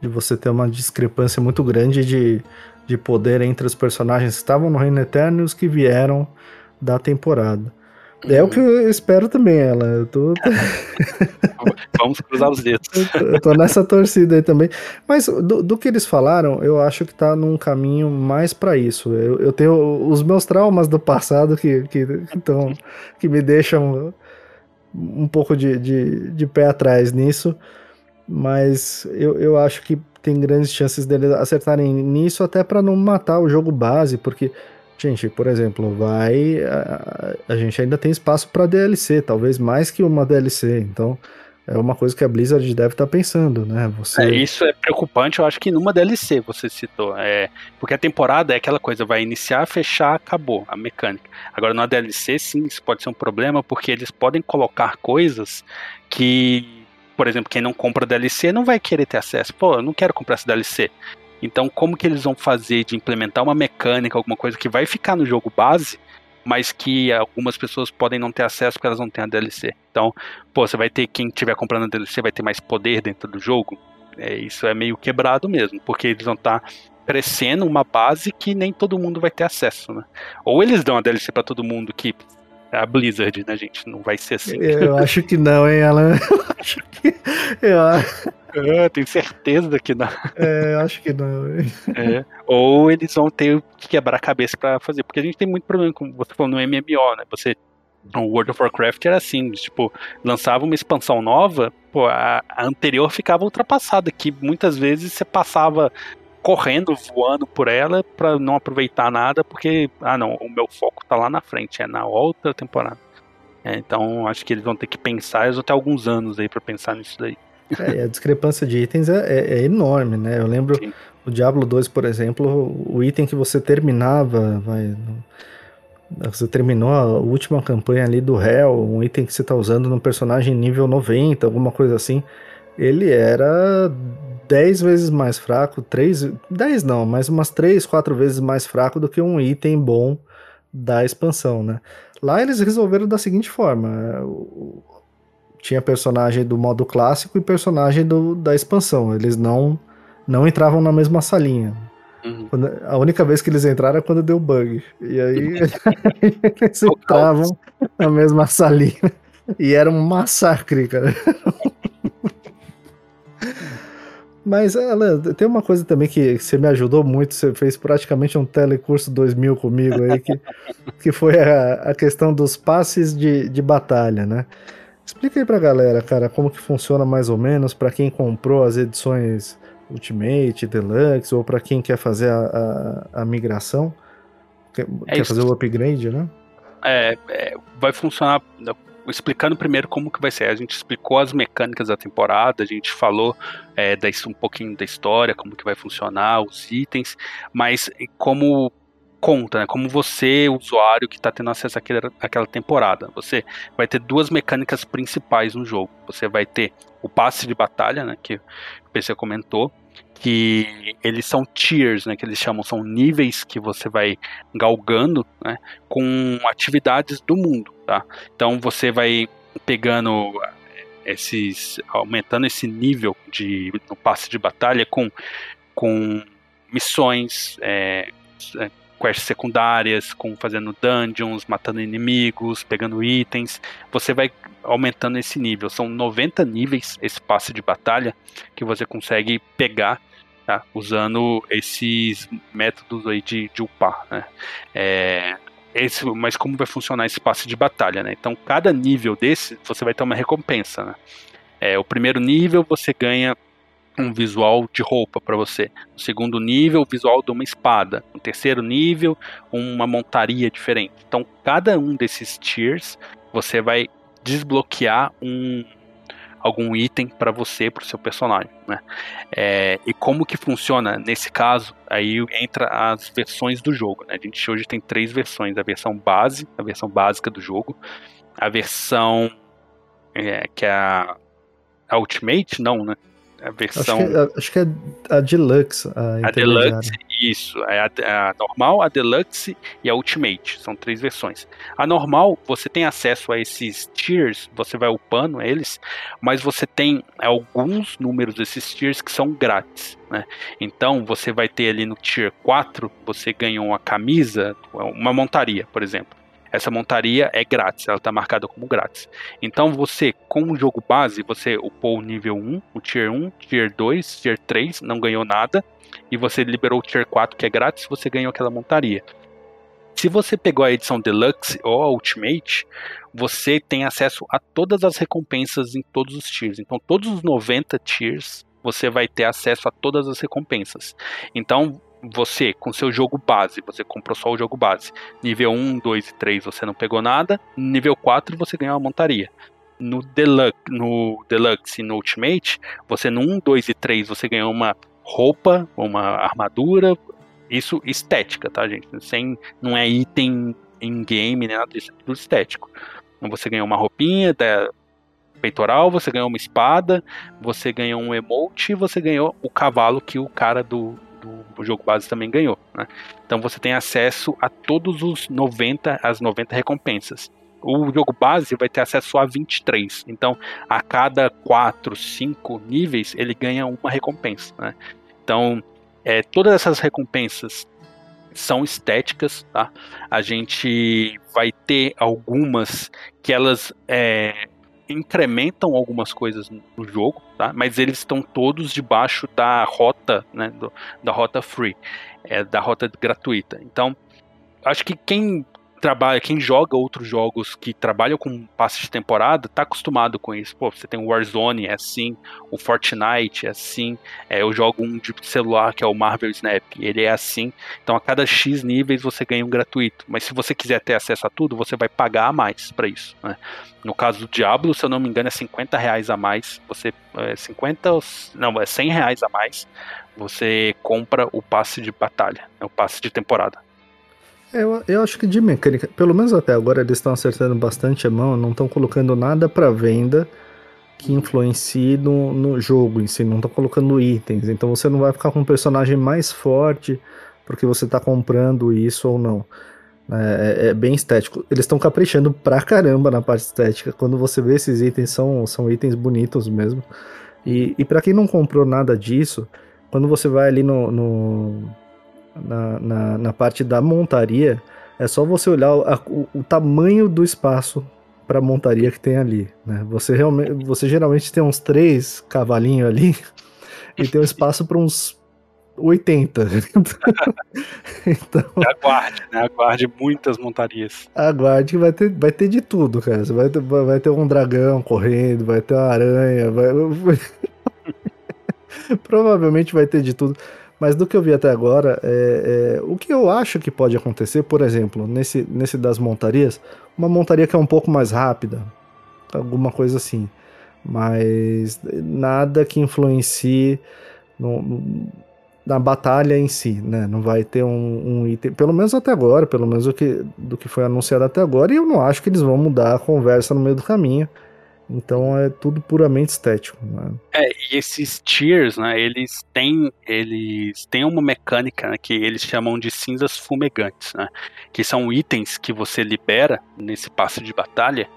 de você ter uma discrepância muito grande de de poder entre os personagens que estavam no Reino Eterno e os que vieram da temporada. É o que eu espero também, ela. Eu tô... [laughs] Vamos cruzar os dedos. Eu tô, nessa torcida aí também. Mas do, do, que eles falaram, eu acho que tá num caminho mais para isso. Eu, eu, tenho os meus traumas do passado que, que, então, que me deixam um pouco de, de, de pé atrás nisso. Mas eu, eu acho que tem grandes chances deles acertarem nisso, até para não matar o jogo base, porque Gente, por exemplo, vai. A, a gente ainda tem espaço para DLC, talvez mais que uma DLC. Então, é uma coisa que a Blizzard deve estar tá pensando, né? Você... É, isso é preocupante, eu acho que numa DLC você citou. É, porque a temporada é aquela coisa, vai iniciar, fechar, acabou a mecânica. Agora, numa DLC, sim, isso pode ser um problema, porque eles podem colocar coisas que. Por exemplo, quem não compra DLC não vai querer ter acesso. Pô, eu não quero comprar essa DLC. Então, como que eles vão fazer de implementar uma mecânica, alguma coisa que vai ficar no jogo base, mas que algumas pessoas podem não ter acesso porque elas não têm a DLC. Então, pô, você vai ter quem estiver comprando a DLC vai ter mais poder dentro do jogo. É, isso é meio quebrado mesmo, porque eles vão estar tá crescendo uma base que nem todo mundo vai ter acesso, né? Ou eles dão a DLC para todo mundo que a Blizzard, né, gente? Não vai ser assim. Eu [laughs] acho que não, hein, Alan? [laughs] Eu acho que. Eu eu tenho certeza que não. É, acho que não. [laughs] É. Ou eles vão ter que quebrar a cabeça para fazer. Porque a gente tem muito problema, como você falou, no MMO, né? Você. O World of Warcraft era assim, tipo, lançava uma expansão nova, pô, a, a anterior ficava ultrapassada, que muitas vezes você passava correndo, voando por ela para não aproveitar nada, porque, ah não, o meu foco tá lá na frente, é na outra temporada. É, então acho que eles vão ter que pensar, eles vão ter alguns anos aí para pensar nisso daí. É, a discrepância de itens é, é, é, enorme, né? Eu lembro Sim. o Diablo 2, por exemplo, o item que você terminava, vai, você terminou a última campanha ali do Hell, um item que você tá usando num personagem nível 90, alguma coisa assim, ele era 10 vezes mais fraco, 3, 10 não, mas umas 3, 4 vezes mais fraco do que um item bom da expansão, né? Lá eles resolveram da seguinte forma: tinha personagem do modo clássico e personagem do, da expansão. Eles não não entravam na mesma salinha. Uhum. Quando, a única vez que eles entraram é quando deu bug. E aí [laughs] eles entravam na mesma salinha. E era um massacre, cara. [laughs] Mas, Alan, tem uma coisa também que você me ajudou muito, você fez praticamente um telecurso 2000 comigo aí, que, que foi a, a questão dos passes de, de batalha, né? Explica aí pra galera, cara, como que funciona mais ou menos para quem comprou as edições Ultimate, Deluxe, ou para quem quer fazer a, a, a migração, quer, é quer fazer o upgrade, né? É, é, vai funcionar explicando primeiro como que vai ser. A gente explicou as mecânicas da temporada, a gente falou é, um pouquinho da história, como que vai funcionar, os itens, mas como conta, né? Como você, usuário que está tendo acesso àquela, àquela temporada. Você vai ter duas mecânicas principais no jogo. Você vai ter o passe de batalha, né? Que o PC comentou. Que eles são tiers, né? Que eles chamam, são níveis que você vai galgando, né? Com atividades do mundo, tá? Então você vai pegando esses. aumentando esse nível de no passe de batalha com, com missões. É, quests secundárias, com fazendo dungeons, matando inimigos, pegando itens. Você vai aumentando esse nível. São 90 níveis esse passe de batalha que você consegue pegar tá? usando esses métodos aí de, de upar. Né? É, esse, mas como vai funcionar esse passe de batalha? Né? Então, cada nível desse você vai ter uma recompensa. Né? É, o primeiro nível você ganha um visual de roupa para você. No segundo nível, o visual de uma espada. No terceiro nível, uma montaria diferente. Então, cada um desses tiers, você vai desbloquear um algum item para você, para o seu personagem, né? É, e como que funciona nesse caso? Aí entra as versões do jogo, né? A gente hoje tem três versões: a versão base, a versão básica do jogo, a versão é, que é a, a Ultimate, não, né? A versão. Acho que, é, acho que é a Deluxe. A, a Deluxe, isso. É a, a, normal, a Deluxe e a Ultimate. São três versões. A normal, você tem acesso a esses tiers, você vai upando eles, mas você tem alguns números desses tiers que são grátis. Né? Então, você vai ter ali no tier 4, você ganha uma camisa, uma montaria, por exemplo essa montaria é grátis, ela está marcada como grátis. Então você, com o jogo base, você upou o nível 1, o tier 1, tier 2, tier 3, não ganhou nada, e você liberou o tier 4 que é grátis, você ganhou aquela montaria. Se você pegou a edição Deluxe ou a Ultimate, você tem acesso a todas as recompensas em todos os tiers. Então, todos os 90 tiers, você vai ter acesso a todas as recompensas. Então, você, com seu jogo base, você comprou só o jogo base. Nível 1, 2 e 3 você não pegou nada. Nível 4 você ganhou uma montaria. No Deluxe, no Deluxe e no Ultimate, você no 1, 2 e 3 você ganhou uma roupa, uma armadura, isso estética, tá, gente? Sem, não é item em game, nada disso, é tudo estético. Então você ganhou uma roupinha da peitoral, você ganhou uma espada, você ganhou um emote, você ganhou o cavalo que o cara do, do jogo base também ganhou, né? Então você tem acesso a todos os 90, as 90 recompensas. O jogo base vai ter acesso a 23. Então, a cada 4, 5 níveis, ele ganha uma recompensa, né? Então, é, todas essas recompensas são estéticas, tá? A gente vai ter algumas que elas é, incrementam algumas coisas no jogo, tá? Mas eles estão todos debaixo da rota, né? Do, da rota free, é, da rota gratuita. Então, acho que quem trabalha, quem joga outros jogos que trabalham com passe de temporada, tá acostumado com isso. Pô, você tem o Warzone, é assim, o Fortnite é assim, é, eu jogo um de celular que é o Marvel Snap, ele é assim. Então a cada X níveis você ganha um gratuito. Mas se você quiser ter acesso a tudo, você vai pagar mais para isso. Né? No caso do Diablo, se eu não me engano, é 50 reais a mais. Você. É 50. Não, é 100 reais a mais. Você compra o passe de batalha, é o passe de temporada. Eu, eu acho que de mecânica, pelo menos até agora, eles estão acertando bastante a mão, não estão colocando nada para venda que influencie no, no jogo em si, não estão colocando itens. Então você não vai ficar com um personagem mais forte porque você está comprando isso ou não. É, é, é bem estético. Eles estão caprichando pra caramba na parte estética. Quando você vê esses itens, são, são itens bonitos mesmo. E, e para quem não comprou nada disso, quando você vai ali no, no na, na, na, parte da montaria, é só você olhar a, o, o, tamanho do espaço para montaria que tem ali. Né? Você, realmente, você geralmente tem uns três cavalinhos ali [laughs] e tem um espaço para uns 80. [laughs] então, [laughs] aguarde, né? Aguarde muitas montarias. Aguarde que vai ter, vai ter de tudo, cara. Você vai ter, vai ter um dragão correndo, vai ter uma aranha, vai... Provavelmente vai ter de tudo. Mas do que eu vi até agora, é, é, o que eu acho que pode acontecer, por exemplo, nesse, nesse das montarias, uma montaria que é um pouco mais rápida, alguma coisa assim. Mas nada que influencie no, na batalha em si, né? Não vai ter um, um, item, pelo menos até agora, pelo menos do que, do que foi anunciado até agora, e eu não acho que eles vão mudar a conversa no meio do caminho. Então é tudo puramente estético. Né? É, e esses tiers, né, eles têm, eles têm uma mecânica né, que eles chamam de cinzas fumegantes, né? Que são itens que você libera nesse passe de batalha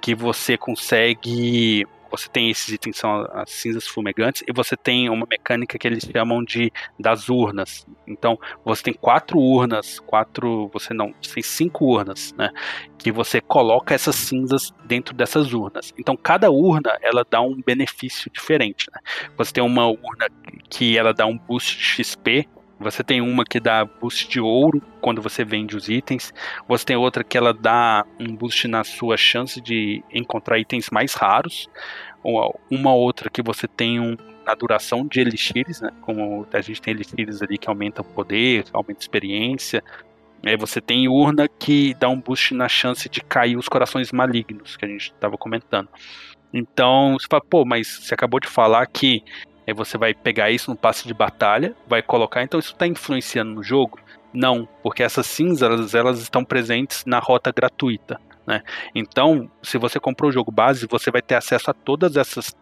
que você consegue você tem esses itens são as cinzas fumegantes e você tem uma mecânica que eles chamam de das urnas. Então você tem quatro urnas, quatro, você não, você tem cinco urnas, né? Que você coloca essas cinzas dentro dessas urnas. Então cada urna ela dá um benefício diferente. Né? Você tem uma urna que ela dá um boost XP você tem uma que dá boost de ouro quando você vende os itens. Você tem outra que ela dá um boost na sua chance de encontrar itens mais raros uma outra que você tem um, na duração de elixires, né? Como a gente tem elixires ali que aumentam o poder, aumenta a experiência. Aí você tem urna que dá um boost na chance de cair os corações malignos, que a gente estava comentando. Então, você fala, pô, mas você acabou de falar que aí você vai pegar isso no passe de batalha, vai colocar, então isso está influenciando no jogo? Não, porque essas cinzas elas estão presentes na rota gratuita. Né? Então, se você comprou o jogo base, você vai ter acesso a todas essas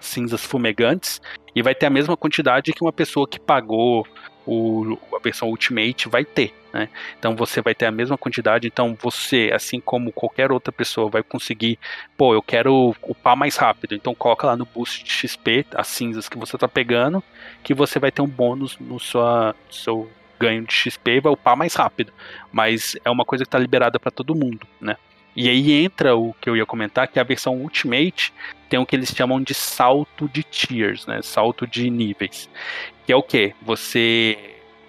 cinzas fumegantes e vai ter a mesma quantidade que uma pessoa que pagou o, a versão Ultimate vai ter. Né? Então você vai ter a mesma quantidade. Então você, assim como qualquer outra pessoa, vai conseguir. Pô, eu quero upar mais rápido. Então coloca lá no boost de XP as cinzas que você está pegando, que você vai ter um bônus no sua, seu ganho de XP vai upar mais rápido. Mas é uma coisa que está liberada para todo mundo, né? E aí entra o que eu ia comentar, que a versão Ultimate tem o que eles chamam de salto de tiers, né? Salto de níveis. Que é o que? Você.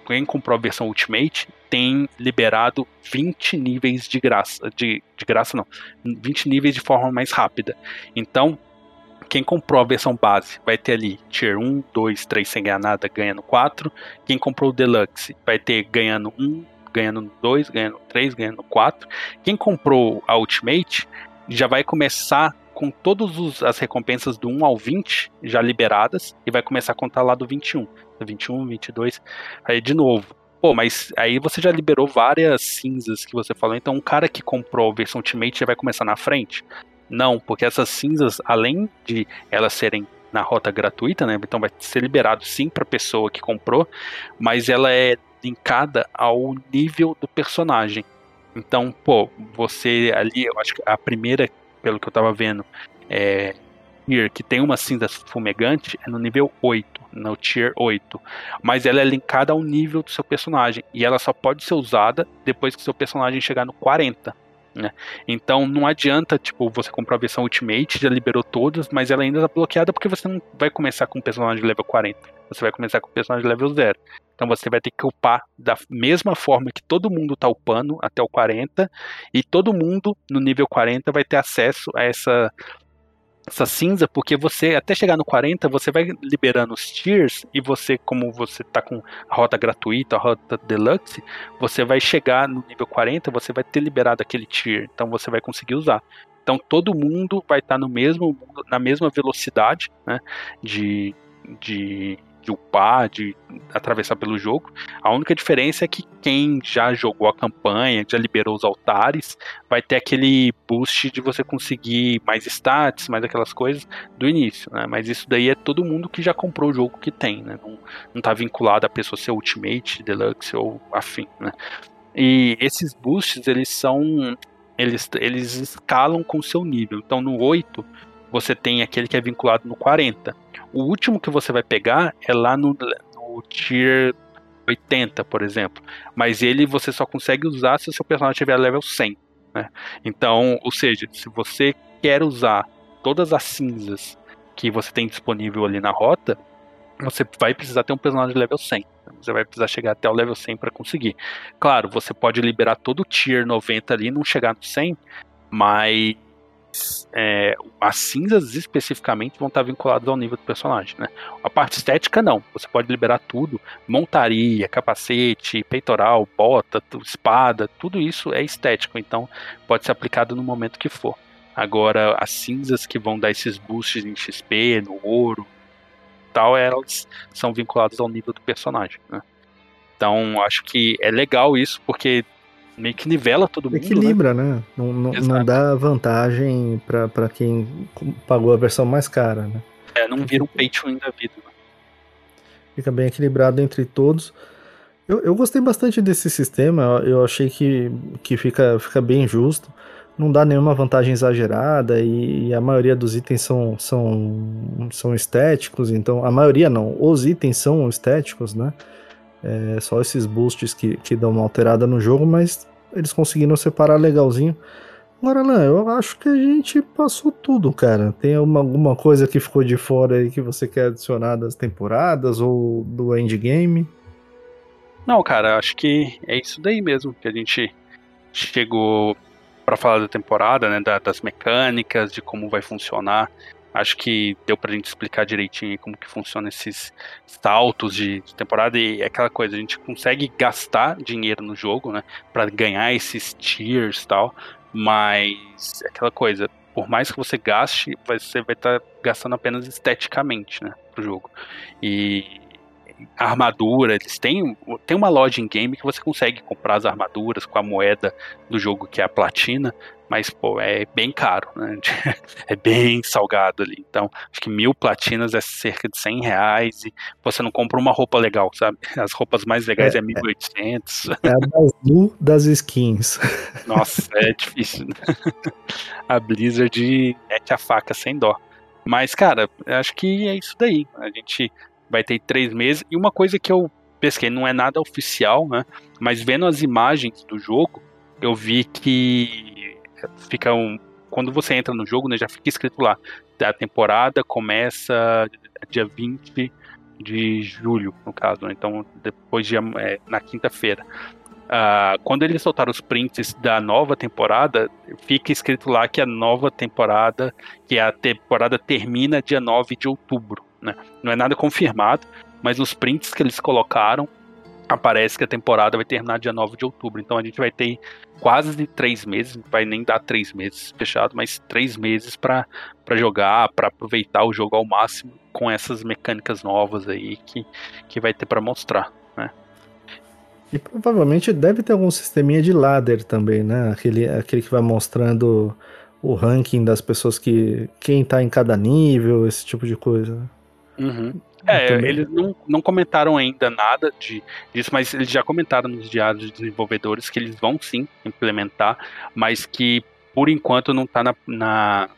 Quem comprou a versão Ultimate tem liberado 20 níveis de graça. De, de graça não. 20 níveis de forma mais rápida. Então, quem comprou a versão base vai ter ali Tier 1, 2, 3 sem ganhar nada, ganhando 4. Quem comprou o Deluxe vai ter ganhando 1, ganhando 2, ganhando 3, ganhando 4. Quem comprou a Ultimate já vai começar com todas as recompensas do 1 ao 20 já liberadas e vai começar a contar lá do 21. 21, 22, aí de novo. Pô, mas aí você já liberou várias cinzas que você falou, então um cara que comprou a versão Ultimate já vai começar na frente? Não, porque essas cinzas, além de elas serem na rota gratuita, né? Então vai ser liberado sim para pessoa que comprou, mas ela é linkada ao nível do personagem. Então, pô, você ali, eu acho que a primeira, pelo que eu tava vendo, é que tem uma cinza fumegante é no nível 8, no tier 8. Mas ela é linkada ao nível do seu personagem. E ela só pode ser usada depois que seu personagem chegar no 40. Né? Então não adianta, tipo, você comprar a versão Ultimate, já liberou todas, mas ela ainda está bloqueada porque você não vai começar com um personagem level 40. Você vai começar com um personagem level 0. Então você vai ter que upar da mesma forma que todo mundo está upando até o 40, e todo mundo no nível 40 vai ter acesso a essa essa cinza, porque você, até chegar no 40, você vai liberando os tiers e você, como você tá com a rota gratuita, a rota deluxe, você vai chegar no nível 40, você vai ter liberado aquele tier, então você vai conseguir usar. Então todo mundo vai estar tá no mesmo, na mesma velocidade né, de, de de upar, de atravessar pelo jogo. A única diferença é que quem já jogou a campanha, já liberou os altares, vai ter aquele boost de você conseguir mais stats, mais aquelas coisas do início, né? Mas isso daí é todo mundo que já comprou o jogo que tem, né? Não, não tá vinculado a pessoa ser Ultimate, Deluxe ou afim, né? E esses boosts, eles são eles, eles escalam com o seu nível. Então no 8, você tem aquele que é vinculado no 40. O último que você vai pegar é lá no, no tier 80, por exemplo. Mas ele você só consegue usar se o seu personagem tiver level 100. Né? Então, ou seja, se você quer usar todas as cinzas que você tem disponível ali na rota, você vai precisar ter um personagem level 100. Você vai precisar chegar até o level 100 para conseguir. Claro, você pode liberar todo o tier 90 ali e não chegar no 100, mas é, as cinzas especificamente vão estar vinculadas ao nível do personagem, né? A parte estética não, você pode liberar tudo, montaria, capacete, peitoral, bota, espada, tudo isso é estético, então pode ser aplicado no momento que for. Agora, as cinzas que vão dar esses boosts em XP, no ouro, tal, elas são vinculadas ao nível do personagem, né? Então, acho que é legal isso, porque meio que nivela todo mundo. Né? Equilibra, né? né? Não, não, não, dá vantagem para quem pagou a versão mais cara, né? É, não vira um pay to win da vida. Né? Fica bem equilibrado entre todos. Eu, eu gostei bastante desse sistema, eu achei que, que fica, fica bem justo. Não dá nenhuma vantagem exagerada e, e a maioria dos itens são, são, são estéticos, então a maioria não, os itens são estéticos, né? É, só esses boosts que, que dão uma alterada no jogo, mas eles conseguiram separar legalzinho. Agora, Lan, eu acho que a gente passou tudo, cara. Tem uma, alguma coisa que ficou de fora aí que você quer adicionar das temporadas ou do endgame? Não, cara, acho que é isso daí mesmo que a gente chegou para falar da temporada, né, das mecânicas, de como vai funcionar. Acho que deu pra gente explicar direitinho como que funciona esses saltos de, temporada e é aquela coisa, a gente consegue gastar dinheiro no jogo, né, para ganhar esses tiers e tal, mas é aquela coisa, por mais que você gaste, você vai estar tá gastando apenas esteticamente, né, pro jogo. E armadura, eles têm, tem uma loja em game que você consegue comprar as armaduras com a moeda do jogo que é a platina, mas pô, é bem caro, né? [laughs] é bem salgado ali. Então, acho que mil platinas é cerca de 100 reais e você não compra uma roupa legal, sabe? As roupas mais legais é, é 1.800. É, é a mais das skins. [laughs] Nossa, é difícil. Né? [laughs] A Blizzard mete a faca sem dó. Mas, cara, acho que é isso daí. A gente vai ter três meses. E uma coisa que eu pesquei, não é nada oficial, né? Mas vendo as imagens do jogo, eu vi que fica um, quando você entra no jogo, né, já fica escrito lá, a temporada começa dia 20 de julho, no caso, né? então depois de é, na quinta-feira. Uh, quando eles soltaram os prints da nova temporada, fica escrito lá que a nova temporada, que a temporada termina dia 9 de outubro. Né? Não é nada confirmado, mas nos prints que eles colocaram, aparece que a temporada vai terminar dia 9 de outubro. Então a gente vai ter quase três meses, não vai nem dar três meses fechado, mas três meses para jogar, para aproveitar o jogo ao máximo com essas mecânicas novas aí que, que vai ter para mostrar. Né? E provavelmente deve ter algum sisteminha de ladder também, né? Aquele, aquele que vai mostrando o ranking das pessoas que. quem tá em cada nível, esse tipo de coisa. Uhum. É, também... eles não, não comentaram ainda nada de, disso, mas eles já comentaram nos diários de desenvolvedores que eles vão sim implementar, mas que por enquanto não tá na, na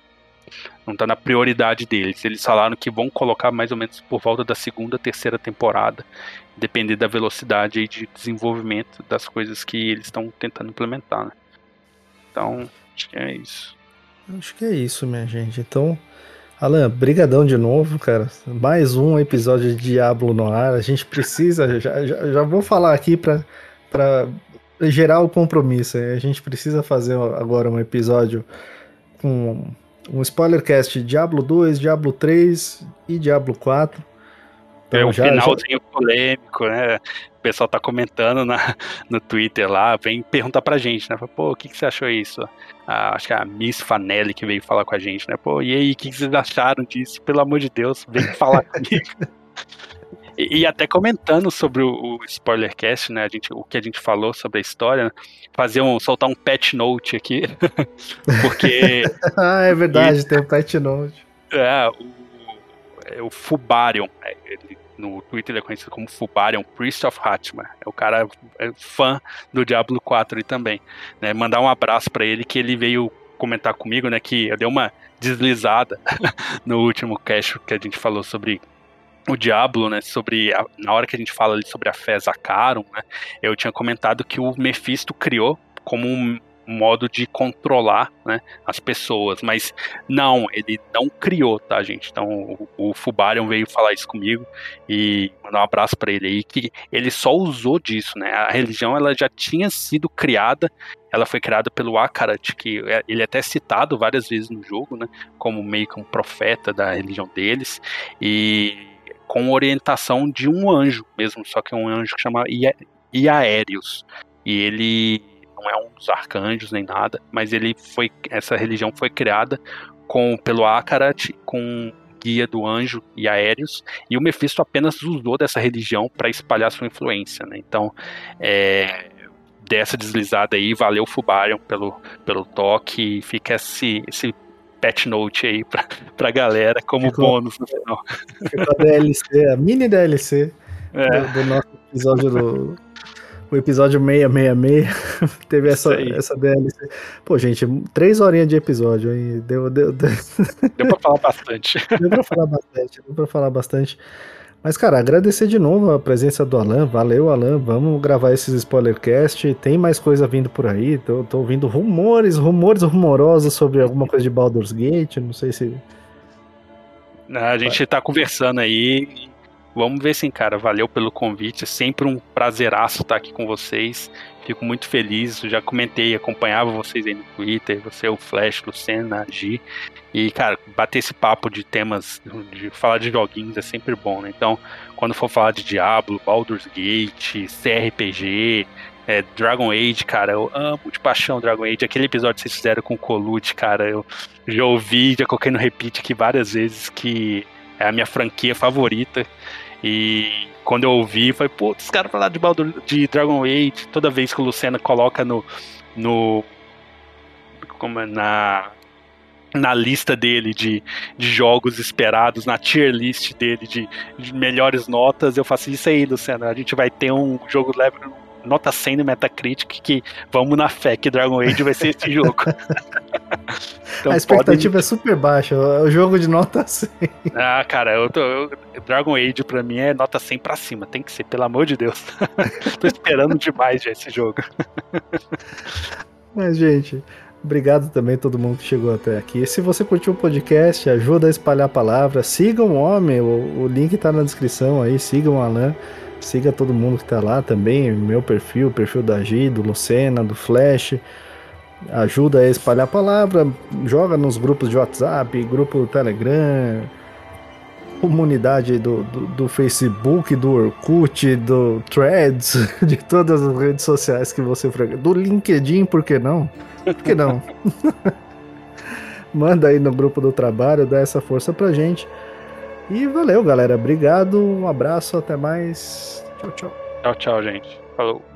não tá na prioridade deles. Eles falaram que vão colocar mais ou menos por volta da segunda, terceira temporada depender da velocidade de desenvolvimento das coisas que eles estão tentando implementar. Né? Então, acho que é isso. Acho que é isso, minha gente. Então, Alan, brigadão de novo, cara. Mais um episódio de Diablo no ar. A gente precisa, já, já, já vou falar aqui para gerar o compromisso. A gente precisa fazer agora um episódio com um spoilercast Diablo 2, Diablo 3 e Diablo 4 então, é um já, finalzinho já... polêmico, né? O pessoal tá comentando na, no Twitter lá, vem perguntar pra gente, né? Pô, o que, que você achou isso? Ah, acho que é a Miss Fanelli que veio falar com a gente, né? Pô, e aí, o que, que vocês acharam disso? Pelo amor de Deus, vem falar [laughs] comigo. E, e, até comentando sobre o, o spoilercast, né? A gente, o que a gente falou sobre a história, né? fazer um, soltar um patch note aqui. [laughs] porque. [laughs] ah, é verdade, e, tem um patch note. É, o, é o Fubarion. Né? Ele, no Twitter ele é conhecido como Fubarion, Priest of Hatma. É o cara é fã do Diablo 4 também. Né? Mandar um abraço para ele que ele veio comentar comigo, né? Que eu dei uma deslizada [laughs] no último cast que a gente falou sobre o Diablo, né, sobre a, na hora que a gente fala ali sobre a fé Zacarum, né, eu tinha comentado que o Mephisto criou como um, modo de controlar né, as pessoas. Mas não, ele não criou, tá, gente? Então o, o Fubarion veio falar isso comigo e mandar um abraço para ele aí, que ele só usou disso, né? A religião ela já tinha sido criada, ela foi criada pelo Akarat, que é, ele é até citado várias vezes no jogo, né? Como meio que um profeta da religião deles. E com orientação de um anjo mesmo, só que é um anjo que chama Iaérios. E ele não é um dos arcanjos nem nada, mas ele foi essa religião foi criada com pelo Akarat com guia do anjo e aéreos, e o Mephisto apenas usou dessa religião para espalhar sua influência, né? Então, é, dessa deslizada aí, valeu Fubarion pelo, pelo toque, fica esse, esse patch note aí pra, pra galera como Ficou, bônus no final. Ficou a DLC, a mini DLC é. do, do nosso episódio do, o episódio 666 [laughs] teve essa, essa DLC. Pô, gente, três horinhas de episódio aí. Deu, deu, deu. deu pra falar bastante. [laughs] Deu pra falar bastante, deu pra falar bastante. Mas, cara, agradecer de novo a presença do Alan. Valeu, Alan. Vamos gravar esses spoilercast. Tem mais coisa vindo por aí. Tô, tô ouvindo rumores, rumores rumorosos sobre alguma coisa de Baldur's Gate. Não sei se. A gente tá conversando aí Vamos ver sim, cara. Valeu pelo convite. É sempre um prazeraço estar aqui com vocês. Fico muito feliz. Já comentei, acompanhava vocês aí no Twitter. Você, o Flash, Lucena, Gi. E, cara, bater esse papo de temas, de falar de joguinhos é sempre bom, né? Então, quando for falar de Diablo, Baldur's Gate, CRPG, é, Dragon Age, cara, eu amo de paixão Dragon Age. Aquele episódio que vocês fizeram com o Colute, cara, eu já ouvi, já coloquei no repeat aqui várias vezes que é a minha franquia favorita. E quando eu ouvi, foi, putz, os caras falaram de, Baldur, de Dragon Age, toda vez que o Lucena coloca no. no como é, na na lista dele de, de jogos esperados, na tier list dele de, de melhores notas, eu faço isso aí, Luciano. A gente vai ter um jogo nota 100 no Metacritic que vamos na fé que Dragon Age vai ser esse jogo. [laughs] então, a expectativa pode... é super baixa, é o jogo de nota 100. Ah, cara, eu tô, eu, Dragon Age pra mim é nota 100 pra cima, tem que ser, pelo amor de Deus. [laughs] tô esperando demais já esse jogo. Mas, gente, Obrigado também a todo mundo que chegou até aqui. Se você curtiu o podcast, ajuda a espalhar a palavra. Sigam o homem, o, o link está na descrição aí. Sigam o Alan. Siga todo mundo que está lá também. Meu perfil, perfil da Gi, do Lucena, do Flash. Ajuda a espalhar a palavra. Joga nos grupos de WhatsApp, grupo do Telegram, comunidade do, do, do, Facebook, do Orkut, do Threads, [laughs] de todas as redes sociais que você frequenta. Do LinkedIn, por que não? Por que não? [laughs] Manda aí no grupo do trabalho, dá essa força pra gente. E valeu, galera. Obrigado, um abraço, até mais. Tchau, tchau. Tchau, tchau, gente. Falou.